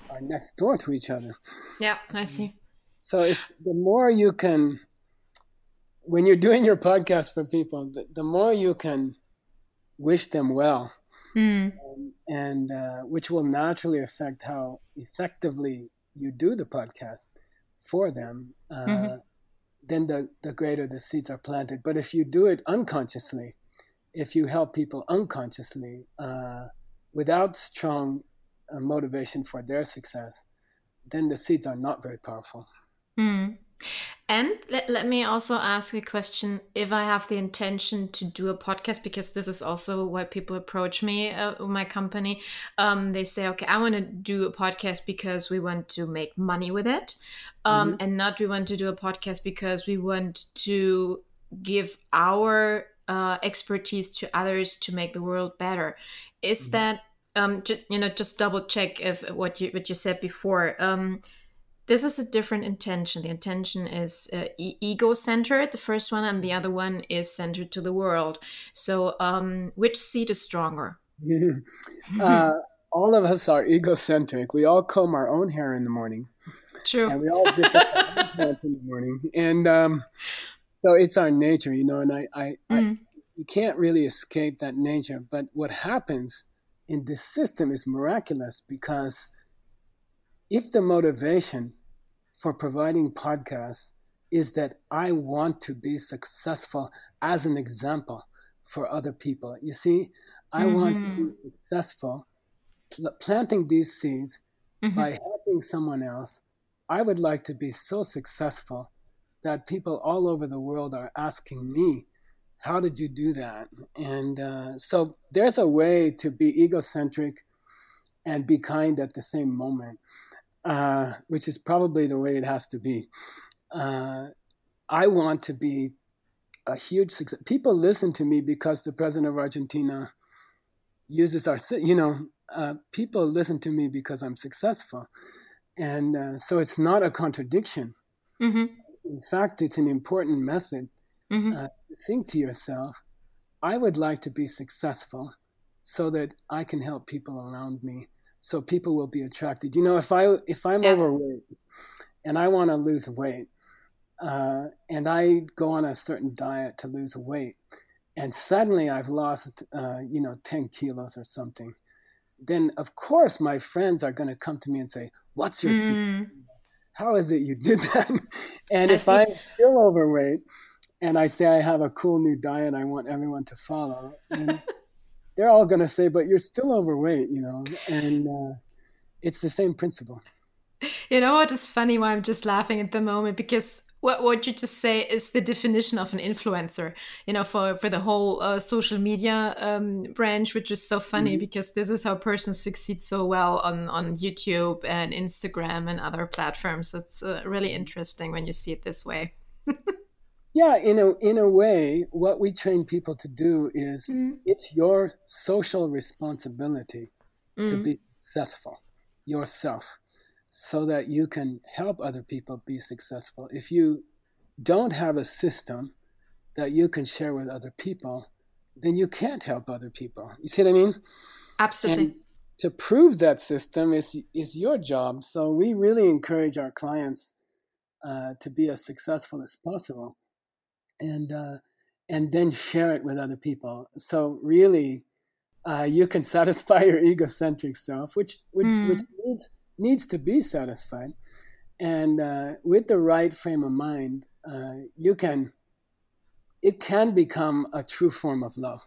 are next door to each other. Yeah, I see. So if the more you can when you're doing your podcast for people, the, the more you can wish them well, mm. and, and uh, which will naturally affect how effectively you do the podcast for them, uh, mm-hmm. then the, the greater the seeds are planted. But if you do it unconsciously, if you help people unconsciously, uh, without strong uh, motivation for their success, then the seeds are not very powerful. Mm. And let, let me also ask a question if I have the intention to do a podcast, because this is also why people approach me, uh, my company. Um, they say, okay, I want to do a podcast because we want to make money with it. Um, mm-hmm. And not we want to do a podcast because we want to give our uh, expertise to others to make the world better. Is mm-hmm. that, um, ju- you know, just double check if what you, what you said before. Um, this is a different intention. The intention is uh, e- ego centered, the first one, and the other one is centered to the world. So, um, which seed is stronger? uh, all of us are egocentric. We all comb our own hair in the morning. True. And we all zip up in the morning. And um, so it's our nature, you know, and I, I, mm. I, you can't really escape that nature. But what happens in this system is miraculous because if the motivation for providing podcasts is that I want to be successful as an example for other people. You see, I mm-hmm. want to be mm-hmm. successful pl- planting these seeds mm-hmm. by helping someone else. I would like to be so successful that people all over the world are asking me, How did you do that? And uh, so there's a way to be egocentric and be kind at the same moment uh, which is probably the way it has to be. Uh, I want to be a huge success. People listen to me because the president of Argentina uses our, you know, uh, people listen to me because I'm successful. And uh, so it's not a contradiction. Mm-hmm. In fact, it's an important method. Mm-hmm. Uh, think to yourself, I would like to be successful so that I can help people around me so people will be attracted. You know, if I if I'm yeah. overweight and I want to lose weight, uh, and I go on a certain diet to lose weight, and suddenly I've lost, uh, you know, ten kilos or something, then of course my friends are going to come to me and say, "What's your mm. How is it you did that?" and I if see. I'm still overweight, and I say I have a cool new diet I want everyone to follow, they're all going to say, but you're still overweight, you know, and uh, it's the same principle. You know what is funny? Why I'm just laughing at the moment because what what you just say is the definition of an influencer. You know, for for the whole uh, social media um, branch, which is so funny mm-hmm. because this is how persons succeed so well on on YouTube and Instagram and other platforms. It's uh, really interesting when you see it this way. Yeah, in a in a way, what we train people to do is mm. it's your social responsibility mm. to be successful yourself, so that you can help other people be successful. If you don't have a system that you can share with other people, then you can't help other people. You see what I mean? Absolutely. And to prove that system is is your job. So we really encourage our clients uh, to be as successful as possible and uh, and then share it with other people. So really, uh, you can satisfy your egocentric self, which which, mm. which needs needs to be satisfied, and uh, with the right frame of mind, uh, you can. It can become a true form of love.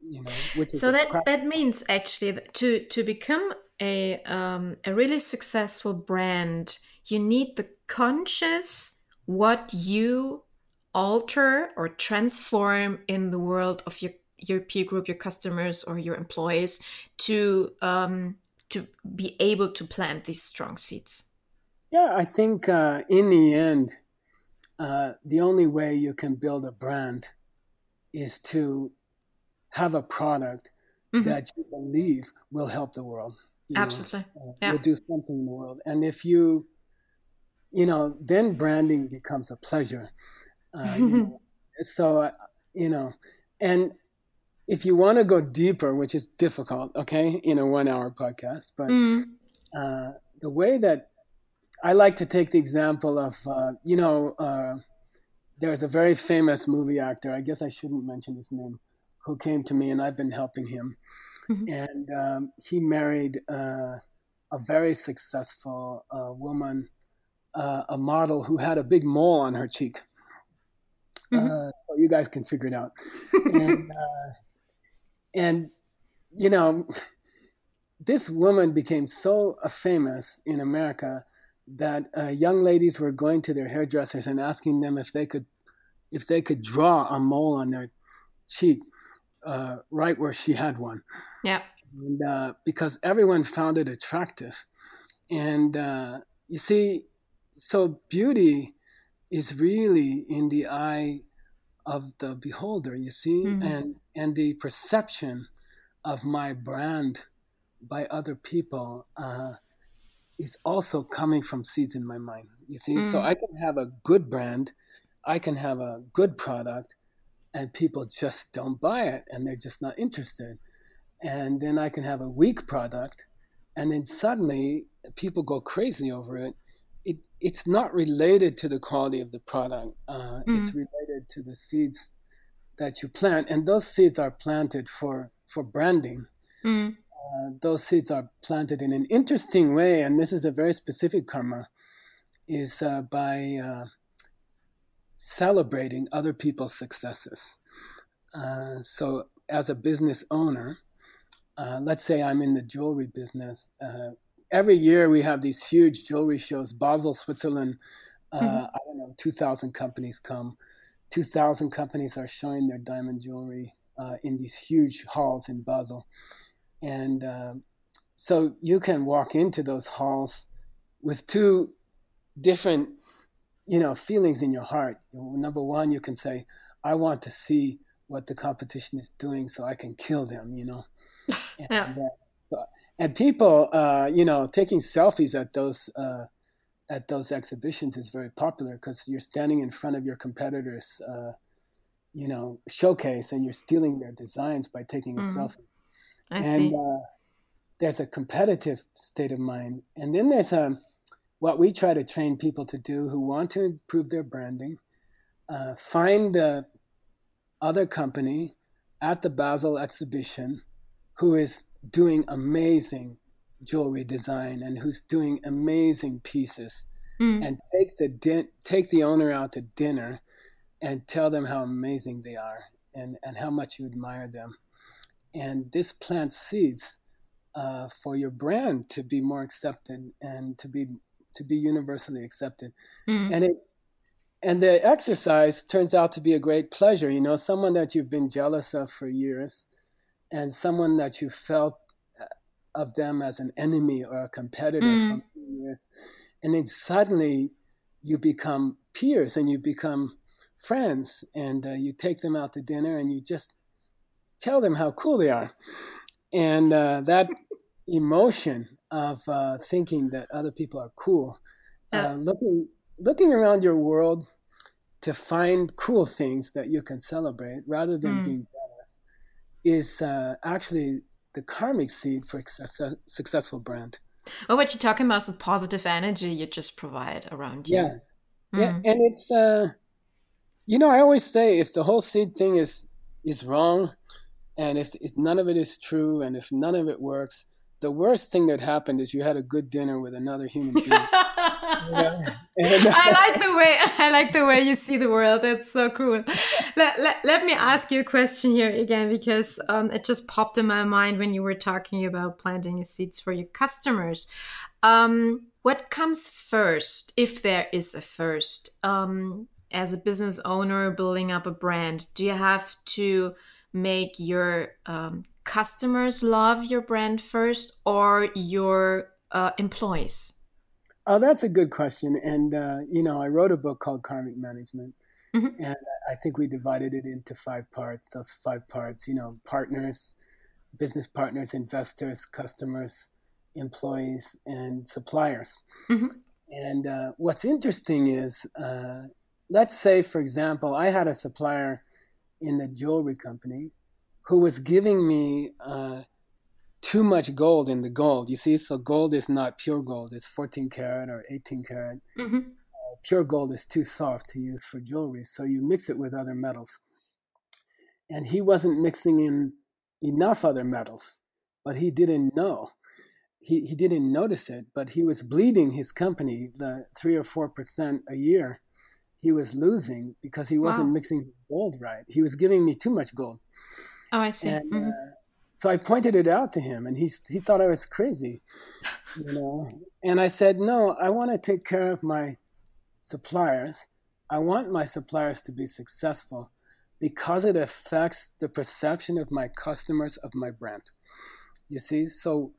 You know, so that that means actually that to to become a um, a really successful brand, you need the conscious what you alter or transform in the world of your your peer group, your customers, or your employees to um, to be able to plant these strong seeds? Yeah, I think uh, in the end, uh, the only way you can build a brand is to have a product mm-hmm. that you believe will help the world. Absolutely, know, uh, yeah. will do something in the world. And if you you know, then branding becomes a pleasure. Uh, so, uh, you know, and if you want to go deeper, which is difficult, okay, in a one hour podcast, but mm. uh, the way that I like to take the example of, uh, you know, uh, there's a very famous movie actor, I guess I shouldn't mention his name, who came to me and I've been helping him. Mm-hmm. And um, he married uh, a very successful uh, woman, uh, a model who had a big mole on her cheek. Mm-hmm. so you guys can figure it out. and, and you know, this woman became so famous in America that uh, young ladies were going to their hairdressers and asking them if they could if they could draw a mole on their cheek uh, right where she had one. Yeah. And, uh, because everyone found it attractive, and uh, you see, so beauty is really in the eye of the beholder, you see, mm-hmm. and and the perception of my brand by other people uh, is also coming from seeds in my mind. You see, mm-hmm. so I can have a good brand, I can have a good product, and people just don't buy it, and they're just not interested. And then I can have a weak product, and then suddenly people go crazy over it it, it's not related to the quality of the product. Uh, mm. It's related to the seeds that you plant, and those seeds are planted for for branding. Mm. Uh, those seeds are planted in an interesting way, and this is a very specific karma, is uh, by uh, celebrating other people's successes. Uh, so, as a business owner, uh, let's say I'm in the jewelry business every year we have these huge jewelry shows. Basel, Switzerland. Uh, mm-hmm. I don't know, two thousand companies come. Two thousand companies are showing their diamond jewelry uh, in these huge halls in Basel, and uh, so you can walk into those halls with two different, you know, feelings in your heart. Number one, you can say, "I want to see what the competition is doing, so I can kill them," you know. And, yeah. So and people, uh, you know, taking selfies at those uh, at those exhibitions is very popular because you're standing in front of your competitors, uh, you know, showcase, and you're stealing their designs by taking a mm-hmm. selfie. I and uh, there's a competitive state of mind, and then there's a um, what we try to train people to do who want to improve their branding. Uh, find the other company at the Basel exhibition who is doing amazing jewelry design and who's doing amazing pieces mm. and take the din- take the owner out to dinner and tell them how amazing they are and, and how much you admire them and this plants seeds uh, for your brand to be more accepted and to be to be universally accepted mm. and it and the exercise turns out to be a great pleasure you know someone that you've been jealous of for years and someone that you felt uh, of them as an enemy or a competitor mm. from years, and then suddenly you become peers and you become friends, and uh, you take them out to dinner and you just tell them how cool they are, and uh, that emotion of uh, thinking that other people are cool, uh, looking looking around your world to find cool things that you can celebrate rather than mm. being is uh, actually the karmic seed for a successful brand. Well, what you're talking about is the positive energy you just provide around you. Yeah, mm. yeah, and it's uh, you know I always say if the whole seed thing is is wrong, and if, if none of it is true, and if none of it works, the worst thing that happened is you had a good dinner with another human being. and, uh, I like the way I like the way you see the world. That's so cool. let, let, let me ask you a question here again because um, it just popped in my mind when you were talking about planting seeds for your customers. Um, what comes first, if there is a first? Um, as a business owner building up a brand, do you have to make your um, customers love your brand first or your uh, employees? Oh, that's a good question. And, uh, you know, I wrote a book called Karmic Management. Mm-hmm. And I think we divided it into five parts. Those five parts, you know, partners, business partners, investors, customers, employees, and suppliers. Mm-hmm. And uh, what's interesting is, uh, let's say, for example, I had a supplier in the jewelry company who was giving me uh, too much gold in the gold. You see, so gold is not pure gold; it's 14 karat or 18 karat. Mm-hmm. Uh, pure gold is too soft to use for jewelry, so you mix it with other metals. And he wasn't mixing in enough other metals, but he didn't know. He, he didn't notice it, but he was bleeding his company the three or four percent a year. He was losing because he wasn't wow. mixing gold right. He was giving me too much gold. Oh, I see. And, mm-hmm. uh, so I pointed it out to him, and he he thought I was crazy, you know. And I said, no, I want to take care of my suppliers. I want my suppliers to be successful because it affects the perception of my customers of my brand. You see, so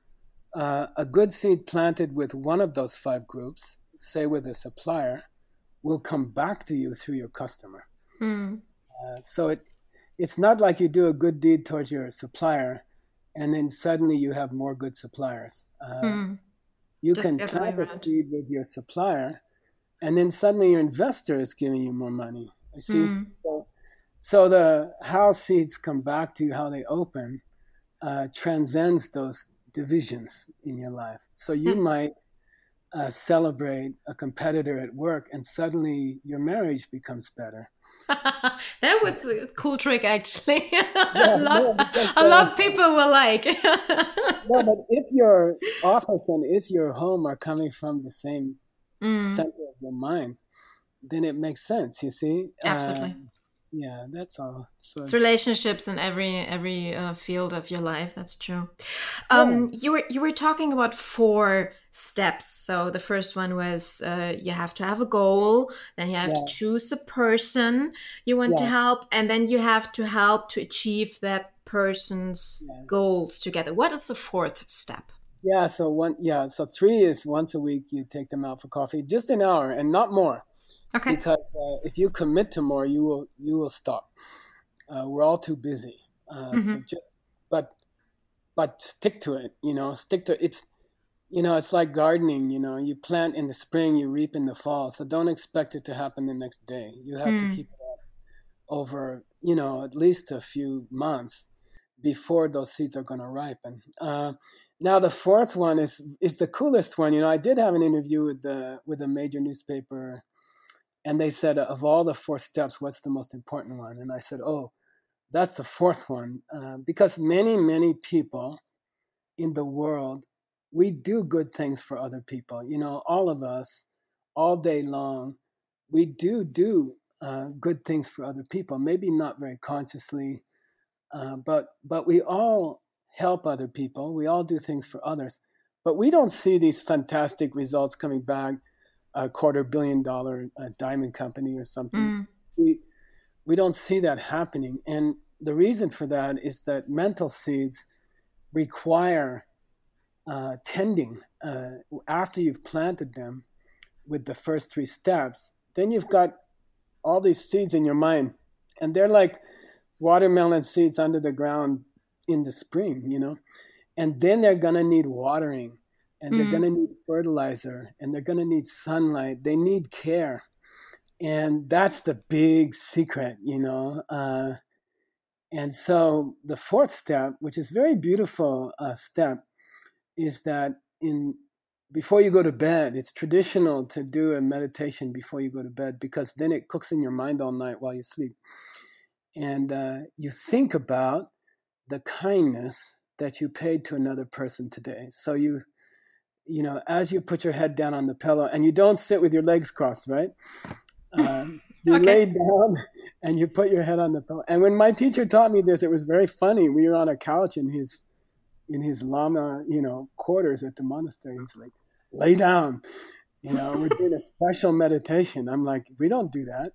uh, a good seed planted with one of those five groups, say with a supplier, will come back to you through your customer. Mm. Uh, so it it's not like you do a good deed towards your supplier and then suddenly you have more good suppliers. Uh, mm. You Just can plant a seed with your supplier and then suddenly your investor is giving you more money. You see? Mm. So, so, the how seeds come back to you, how they open, uh, transcends those divisions in your life. So you hmm. might uh, celebrate a competitor at work, and suddenly your marriage becomes better. that was a cool trick, actually. Yeah, a, lot, no, because, a uh, lot of people will like. no, but if your office and if your home are coming from the same mm. center of your mind, then it makes sense. You see, absolutely. Um, yeah that's all. So it's relationships in every every uh, field of your life that's true. Um yeah. you were you were talking about four steps. So the first one was uh, you have to have a goal then you have yeah. to choose a person you want yeah. to help and then you have to help to achieve that person's goals together. What is the fourth step? Yeah so one yeah so three is once a week you take them out for coffee just an hour and not more Okay. Because uh, if you commit to more, you will you will stop. Uh, we're all too busy. Uh, mm-hmm. So just but but stick to it. You know, stick to it. it's. You know, it's like gardening. You know, you plant in the spring, you reap in the fall. So don't expect it to happen the next day. You have mm. to keep it up over you know at least a few months before those seeds are going to ripen. Uh, now the fourth one is is the coolest one. You know, I did have an interview with the with a major newspaper and they said, of all the four steps, what's the most important one? And I said, oh, that's the fourth one. Uh, because many, many people in the world, we do good things for other people. You know, all of us, all day long, we do do uh, good things for other people. Maybe not very consciously, uh, but but we all help other people. We all do things for others, but we don't see these fantastic results coming back a quarter billion dollar uh, diamond company or something. Mm. We we don't see that happening, and the reason for that is that mental seeds require uh, tending uh, after you've planted them with the first three steps. Then you've got all these seeds in your mind, and they're like watermelon seeds under the ground in the spring, you know, and then they're gonna need watering and they're mm-hmm. going to need fertilizer and they're going to need sunlight. They need care. And that's the big secret, you know. Uh, and so the fourth step, which is very beautiful uh, step, is that in before you go to bed, it's traditional to do a meditation before you go to bed because then it cooks in your mind all night while you sleep. And uh, you think about the kindness that you paid to another person today. So you you know, as you put your head down on the pillow, and you don't sit with your legs crossed, right? Uh, you okay. lay down and you put your head on the pillow. And when my teacher taught me this, it was very funny. We were on a couch in his in his lama, you know, quarters at the monastery. He's like, lay down. You know, we're doing a special meditation. I'm like, we don't do that.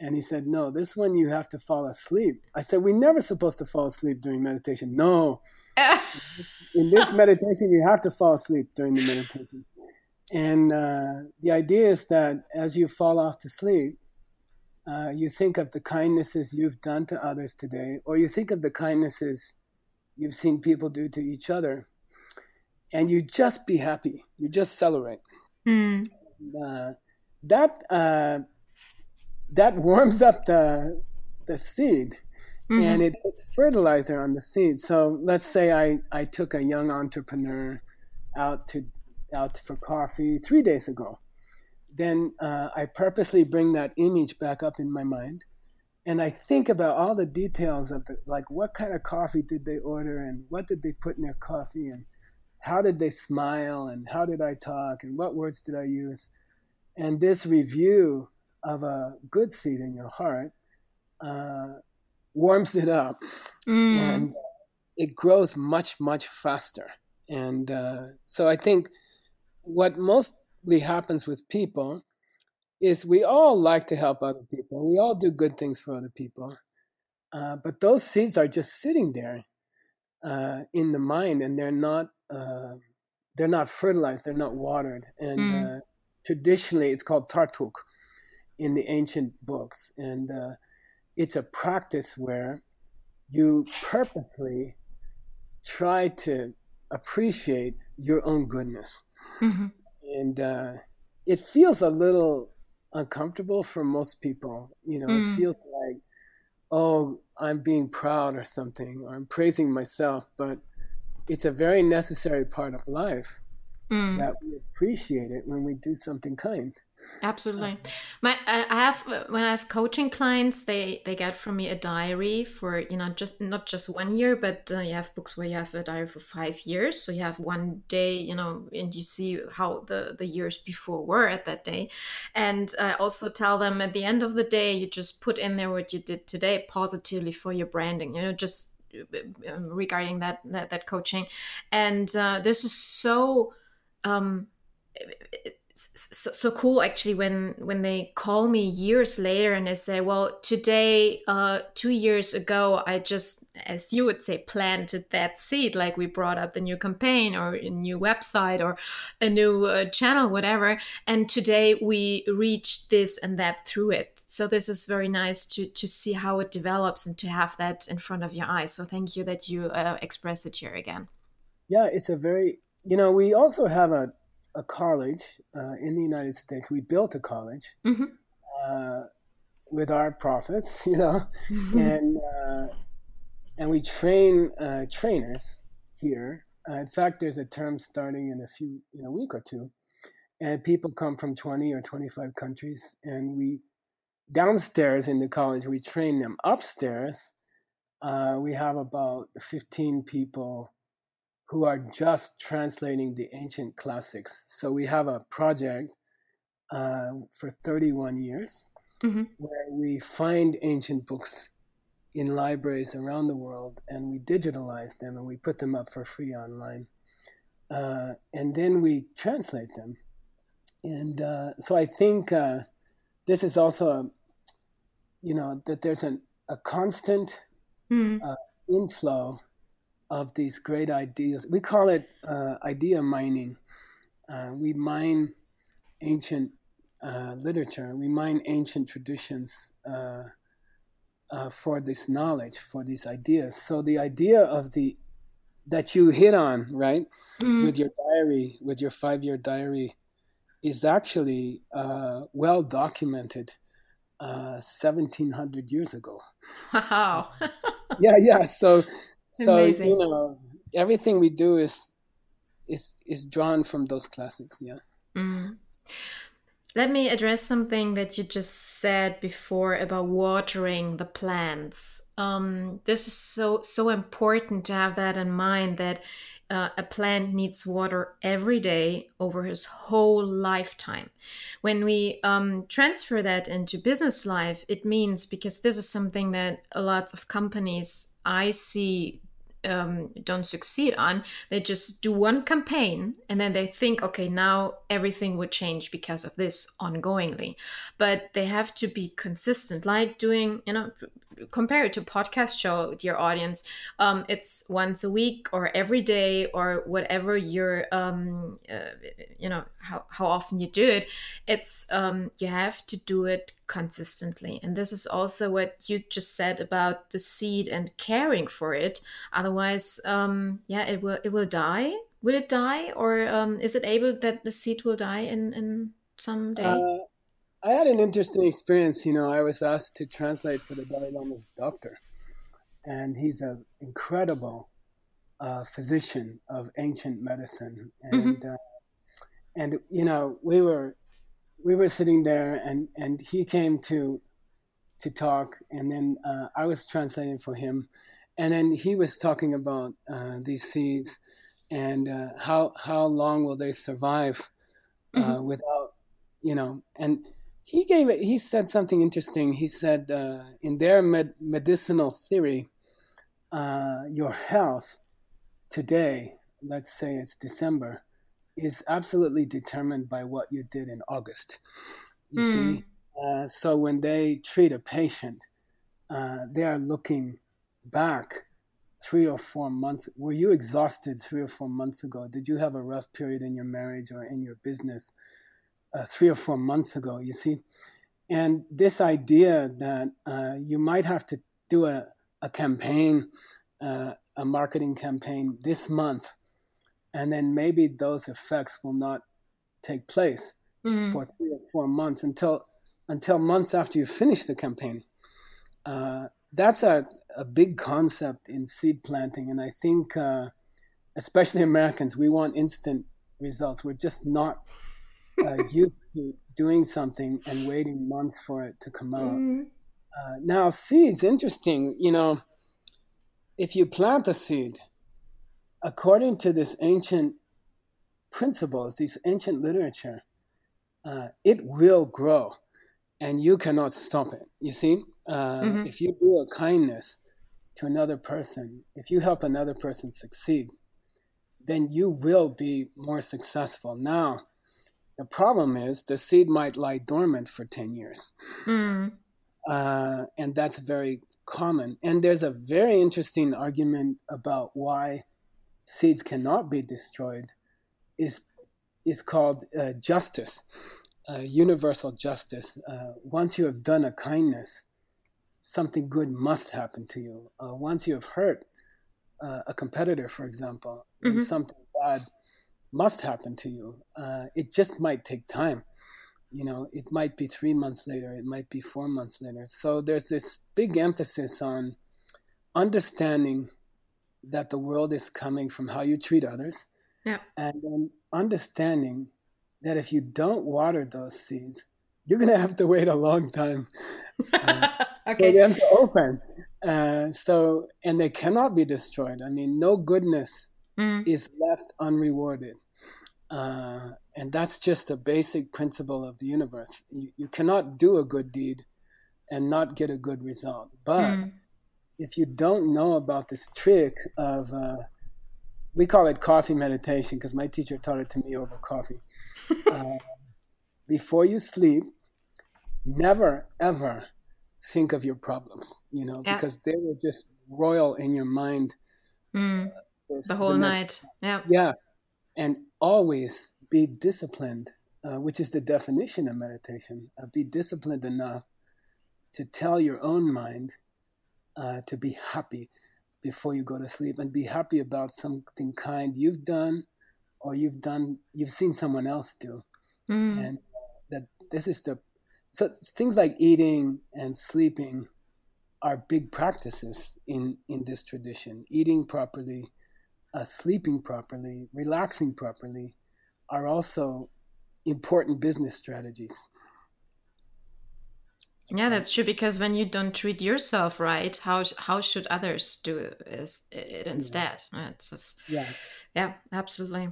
And he said, No, this one you have to fall asleep. I said, We're never supposed to fall asleep during meditation. No. In this meditation, you have to fall asleep during the meditation. And uh, the idea is that as you fall off to sleep, uh, you think of the kindnesses you've done to others today, or you think of the kindnesses you've seen people do to each other, and you just be happy. You just celebrate. Mm. uh, that uh, that warms up the the seed, mm-hmm. and it puts fertilizer on the seed. So let's say I I took a young entrepreneur out to out for coffee three days ago. Then uh, I purposely bring that image back up in my mind, and I think about all the details of it, like what kind of coffee did they order, and what did they put in their coffee, and how did they smile, and how did I talk, and what words did I use, and this review of a good seed in your heart uh, warms it up, mm. and it grows much much faster. And uh, so I think what mostly happens with people is we all like to help other people. We all do good things for other people. Uh, but those seeds are just sitting there uh, in the mind, and they're not uh, they're not fertilized. They're not watered. And mm. traditionally, it's called tartuk in the ancient books, and uh, it's a practice where you purposely try to appreciate your own goodness. Mm-hmm. And uh, it feels a little uncomfortable for most people. You know, mm. it feels like, oh, I'm being proud or something, or I'm praising myself. But it's a very necessary part of life mm. that we appreciate it when we do something kind. Absolutely. My I have when I have coaching clients, they they get from me a diary for you know just not just one year, but uh, you have books where you have a diary for five years. So you have one day, you know, and you see how the the years before were at that day. And I also tell them at the end of the day, you just put in there what you did today positively for your branding. You know, just um, regarding that that, that coaching, and uh, this is so. Um, it, so, so cool actually when when they call me years later and they say well today uh two years ago i just as you would say planted that seed like we brought up the new campaign or a new website or a new uh, channel whatever and today we reached this and that through it. So this is very nice to to see how it develops and to have that in front of your eyes. So thank you that you uh, express it here again. Yeah it's a very you know we also have a a college uh, in the United States. We built a college mm-hmm. uh, with our profits, you know, mm-hmm. and uh, and we train uh, trainers here. Uh, in fact, there's a term starting in a few in a week or two, and people come from 20 or 25 countries, and we downstairs in the college we train them. Upstairs, uh, we have about 15 people who are just translating the ancient classics. So we have a project uh, for 31 years mm-hmm. where we find ancient books in libraries around the world and we digitalize them and we put them up for free online. Uh, and then we translate them. And uh, so I think uh, this is also, a, you know, that there's an, a constant mm. inflow of these great ideas. We call it uh, idea mining. Uh, we mine ancient uh, literature, we mine ancient traditions uh, uh, for this knowledge, for these ideas. So the idea of the that you hit on, right, mm-hmm. with your diary, with your five-year diary, is actually uh, well documented. 1700 years ago. Wow. yeah, yeah. So so Amazing. you know, everything we do is is is drawn from those classics. Yeah. Mm. Let me address something that you just said before about watering the plants. Um, this is so so important to have that in mind that uh, a plant needs water every day over his whole lifetime. When we um, transfer that into business life, it means because this is something that a lot of companies I see um, don't succeed on, they just do one campaign and then they think, okay, now everything would change because of this ongoingly. But they have to be consistent, like doing, you know, compare it to podcast show, dear audience. Um, it's once a week or every day or whatever your, um, uh, you know, how, how often you do it. It's, um, you have to do it consistently. And this is also what you just said about the seed and caring for it. Otherwise, um, yeah, it will it will die. Will it die, or um, is it able that the seed will die in in someday? Uh, I had an interesting experience. You know, I was asked to translate for the Dalai Lama's doctor, and he's an incredible uh, physician of ancient medicine, and mm-hmm. uh, and you know we were we were sitting there, and and he came to to talk, and then uh, I was translating for him, and then he was talking about uh, these seeds and uh, how how long will they survive uh, mm-hmm. without you know and he gave it he said something interesting. He said uh, in their med- medicinal theory uh, your health today let's say it's december is absolutely determined by what you did in august. You mm. see uh, so when they treat a patient uh, they are looking back three or four months were you exhausted three or four months ago? Did you have a rough period in your marriage or in your business uh, three or four months ago you see and this idea that uh, you might have to do a, a campaign uh, a marketing campaign this month and then maybe those effects will not take place mm-hmm. for three or four months until until months after you finish the campaign uh, that's a, a big concept in seed planting. And I think, uh, especially Americans, we want instant results. We're just not uh, used to doing something and waiting months for it to come out. Mm-hmm. Uh, now, seeds, interesting. You know, if you plant a seed, according to this ancient principles, these ancient literature, uh, it will grow and you cannot stop it. You see, uh, mm-hmm. if you do a kindness to another person, if you help another person succeed, then you will be more successful. Now, the problem is the seed might lie dormant for 10 years. Mm. Uh, and that's very common. And there's a very interesting argument about why seeds cannot be destroyed is is called uh, justice uh, universal justice. Uh, once you have done a kindness, something good must happen to you. Uh, once you have hurt uh, a competitor, for example, mm-hmm. something bad must happen to you. Uh, it just might take time. You know, it might be three months later, it might be four months later. So there's this big emphasis on understanding that the world is coming from how you treat others. Yeah. And then understanding that if you don't water those seeds, you're going to have to wait a long time uh, okay. for them to open. Uh, so, and they cannot be destroyed. I mean, no goodness mm. is left unrewarded. Uh, and that's just a basic principle of the universe. You, you, cannot do a good deed and not get a good result. But mm. if you don't know about this trick of, uh, we call it coffee meditation because my teacher taught it to me over coffee. Uh, before you sleep, never ever think of your problems, you know, yeah. because they will just royal in your mind mm. uh, the whole the night. Yeah. Yeah. And always be disciplined, uh, which is the definition of meditation. Uh, be disciplined enough to tell your own mind uh, to be happy before you go to sleep and be happy about something kind you've done or you've done you've seen someone else do mm. and that this is the so things like eating and sleeping are big practices in in this tradition eating properly uh, sleeping properly relaxing properly are also important business strategies yeah that's true because when you don't treat yourself right how how should others do it instead yeah. it's just yeah yeah absolutely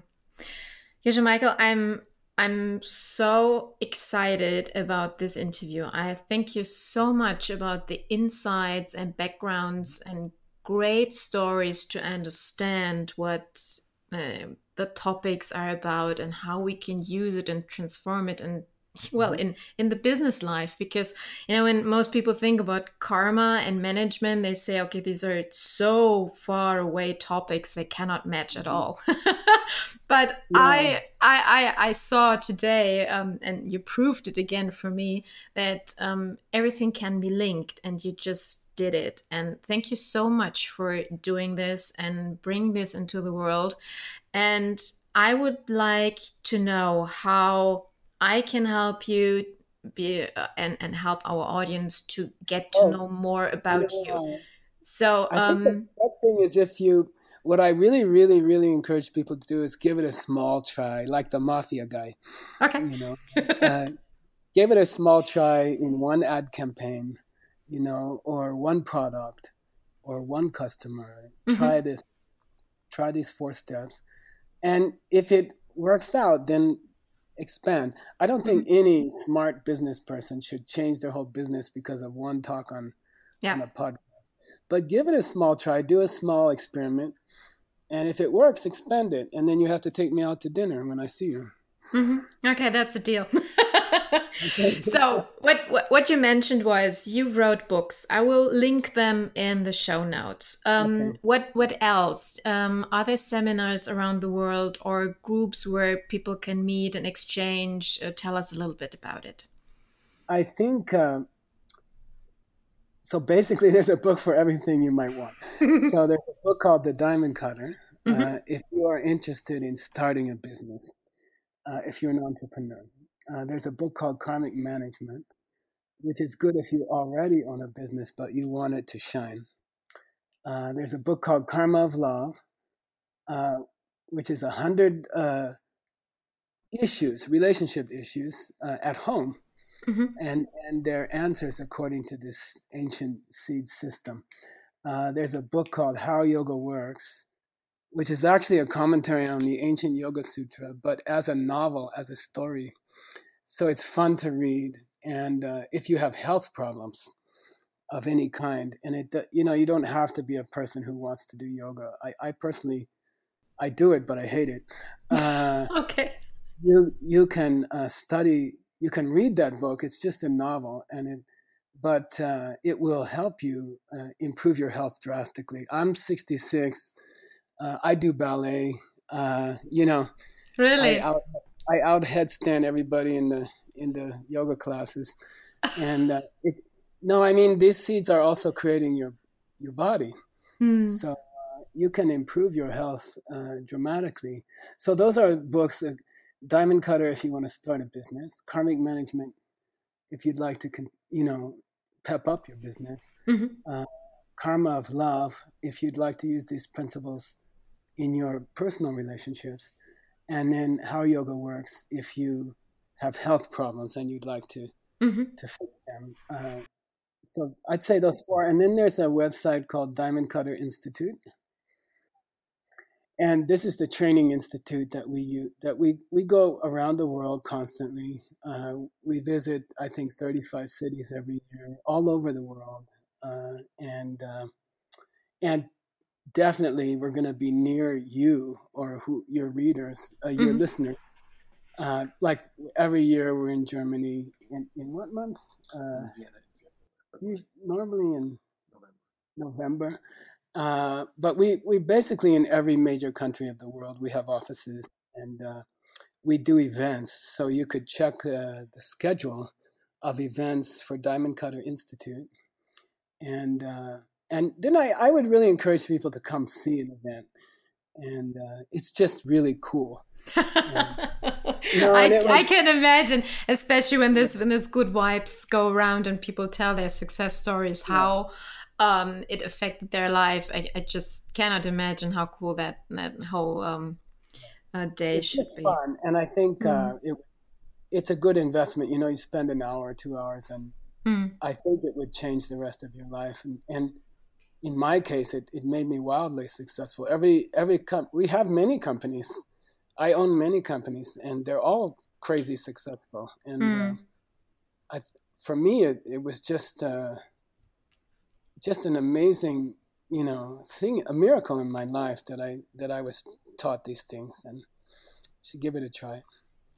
yeah, Michael, I'm I'm so excited about this interview. I thank you so much about the insights and backgrounds and great stories to understand what uh, the topics are about and how we can use it and transform it and well mm-hmm. in in the business life because you know when most people think about karma and management they say okay these are so far away topics they cannot match at mm-hmm. all but yeah. I, I i saw today um, and you proved it again for me that um, everything can be linked and you just did it and thank you so much for doing this and bring this into the world and i would like to know how I can help you be uh, and and help our audience to get to oh, know more about you. So I um, think the um, best thing is if you. What I really, really, really encourage people to do is give it a small try, like the mafia guy. Okay. You know, uh, give it a small try in one ad campaign, you know, or one product, or one customer. Mm-hmm. Try this. Try these four steps, and if it works out, then expand. I don't think mm-hmm. any smart business person should change their whole business because of one talk on, yeah. on a podcast. But give it a small try, do a small experiment, and if it works, expand it. And then you have to take me out to dinner when I see you. Mm-hmm. Okay, that's a deal. so what, what, what you mentioned was you wrote books. I will link them in the show notes. Um, okay. What what else? Um, are there seminars around the world or groups where people can meet and exchange? Uh, tell us a little bit about it. I think. Uh, so basically, there's a book for everything you might want. so there's a book called The Diamond Cutter. Mm-hmm. Uh, if you are interested in starting a business, uh, if you're an entrepreneur, uh, there's a book called Karmic Management, which is good if you already own a business but you want it to shine. Uh, there's a book called Karma of Love, uh, which is a hundred uh, issues, relationship issues uh, at home, mm-hmm. and and their answers according to this ancient seed system. Uh, there's a book called How Yoga Works, which is actually a commentary on the ancient Yoga Sutra, but as a novel, as a story. So it's fun to read. And uh, if you have health problems of any kind, and it, you know, you don't have to be a person who wants to do yoga. I, I personally, I do it, but I hate it. Uh, okay. You you can uh, study. You can read that book. It's just a novel, and it, but uh, it will help you uh, improve your health drastically. I'm 66 uh, I do ballet. Uh, you know, really, I out, I out headstand everybody in the in the yoga classes, and uh, it, no, I mean these seeds are also creating your your body, hmm. so uh, you can improve your health uh, dramatically. So those are books. Uh, Diamond Cutter, if you want to start a business. Karmic Management, if you'd like to, you know, pep up your business. Mm-hmm. Uh, Karma of Love, if you'd like to use these principles in your personal relationships, and then how yoga works if you have health problems and you'd like to mm-hmm. to fix them. Uh, so I'd say those four, and then there's a website called Diamond Cutter Institute, and this is the training institute that we use, that we we go around the world constantly. Uh, we visit, I think, 35 cities every year, all over the world, uh, and uh, and definitely we're going to be near you or who your readers, uh, your mm-hmm. listeners. Uh, like every year we're in Germany in, in what month? Uh, normally in November. Uh, but we, we basically in every major country of the world we have offices and uh, we do events. So you could check uh, the schedule of events for Diamond Cutter Institute, and uh, and then I, I would really encourage people to come see an event and uh, it's just really cool and, you know, I, was, I, can imagine especially when this when this good vibes go around and people tell their success stories how yeah. um, it affected their life I, I, just cannot imagine how cool that that whole um, uh, day it's should just be fun and i think mm. uh, it, it's a good investment you know you spend an hour or two hours and mm. i think it would change the rest of your life and and in my case, it, it made me wildly successful. Every every com- we have many companies. I own many companies, and they're all crazy successful. And mm. uh, I, for me, it, it was just uh, just an amazing, you know, thing, a miracle in my life that I that I was taught these things, and should give it a try.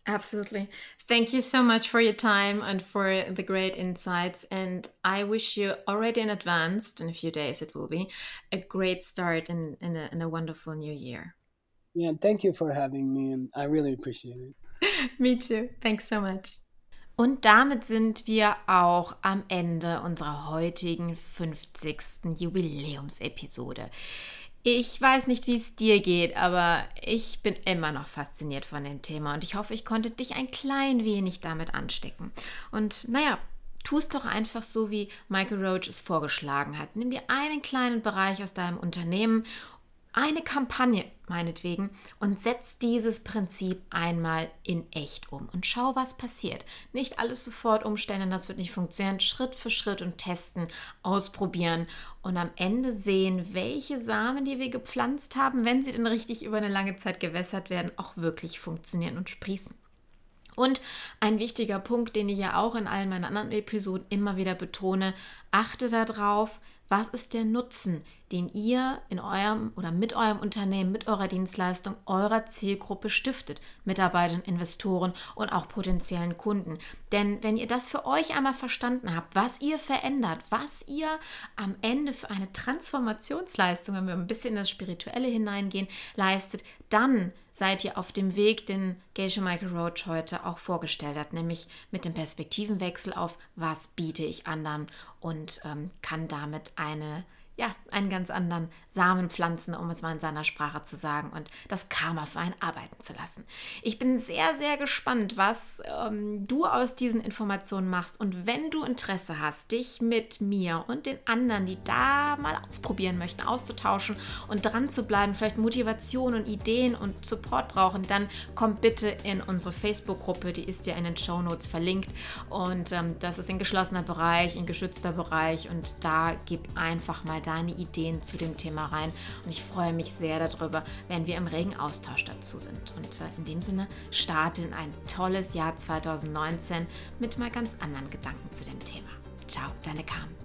Absolutely. Thank you so much for your time and for the great insights. And I wish you already in advance, in a few days it will be, a great start in, in, a, in a wonderful new year. Yeah, thank you for having me and I really appreciate it. me too. Thanks so much. Und damit sind wir auch am Ende unserer heutigen 50. Jubiläumsepisode. Ich weiß nicht, wie es dir geht, aber ich bin immer noch fasziniert von dem Thema und ich hoffe, ich konnte dich ein klein wenig damit anstecken. Und naja, tu es doch einfach so, wie Michael Roach es vorgeschlagen hat. Nimm dir einen kleinen Bereich aus deinem Unternehmen eine Kampagne meinetwegen und setz dieses Prinzip einmal in echt um und schau, was passiert. Nicht alles sofort umstellen, das wird nicht funktionieren. Schritt für Schritt und testen, ausprobieren und am Ende sehen, welche Samen, die wir gepflanzt haben, wenn sie denn richtig über eine lange Zeit gewässert werden, auch wirklich funktionieren und sprießen. Und ein wichtiger Punkt, den ich ja auch in allen meinen anderen Episoden immer wieder betone, achte darauf, was ist der Nutzen, den ihr in eurem oder mit eurem Unternehmen, mit eurer Dienstleistung, eurer Zielgruppe stiftet, Mitarbeitern, Investoren und auch potenziellen Kunden. Denn wenn ihr das für euch einmal verstanden habt, was ihr verändert, was ihr am Ende für eine Transformationsleistung, wenn wir ein bisschen in das Spirituelle hineingehen, leistet, dann seid ihr auf dem Weg, den Geisha Michael Roach heute auch vorgestellt hat, nämlich mit dem Perspektivenwechsel auf, was biete ich anderen und ähm, kann damit eine ja, einen ganz anderen Samen pflanzen, um es mal in seiner Sprache zu sagen, und das Karma für einen arbeiten zu lassen. Ich bin sehr, sehr gespannt, was ähm, du aus diesen Informationen machst. Und wenn du Interesse hast, dich mit mir und den anderen, die da mal ausprobieren möchten, auszutauschen und dran zu bleiben, vielleicht Motivation und Ideen und Support brauchen, dann komm bitte in unsere Facebook-Gruppe, die ist ja in den Show Notes verlinkt. Und ähm, das ist ein geschlossener Bereich, ein geschützter Bereich. Und da gib einfach mal deine Ideen zu dem Thema rein. Und ich freue mich sehr darüber, wenn wir im regen Austausch dazu sind. Und äh, in dem Sinne starte in ein tolles Jahr 2019 mit mal ganz anderen Gedanken zu dem Thema. Ciao, deine Carmen.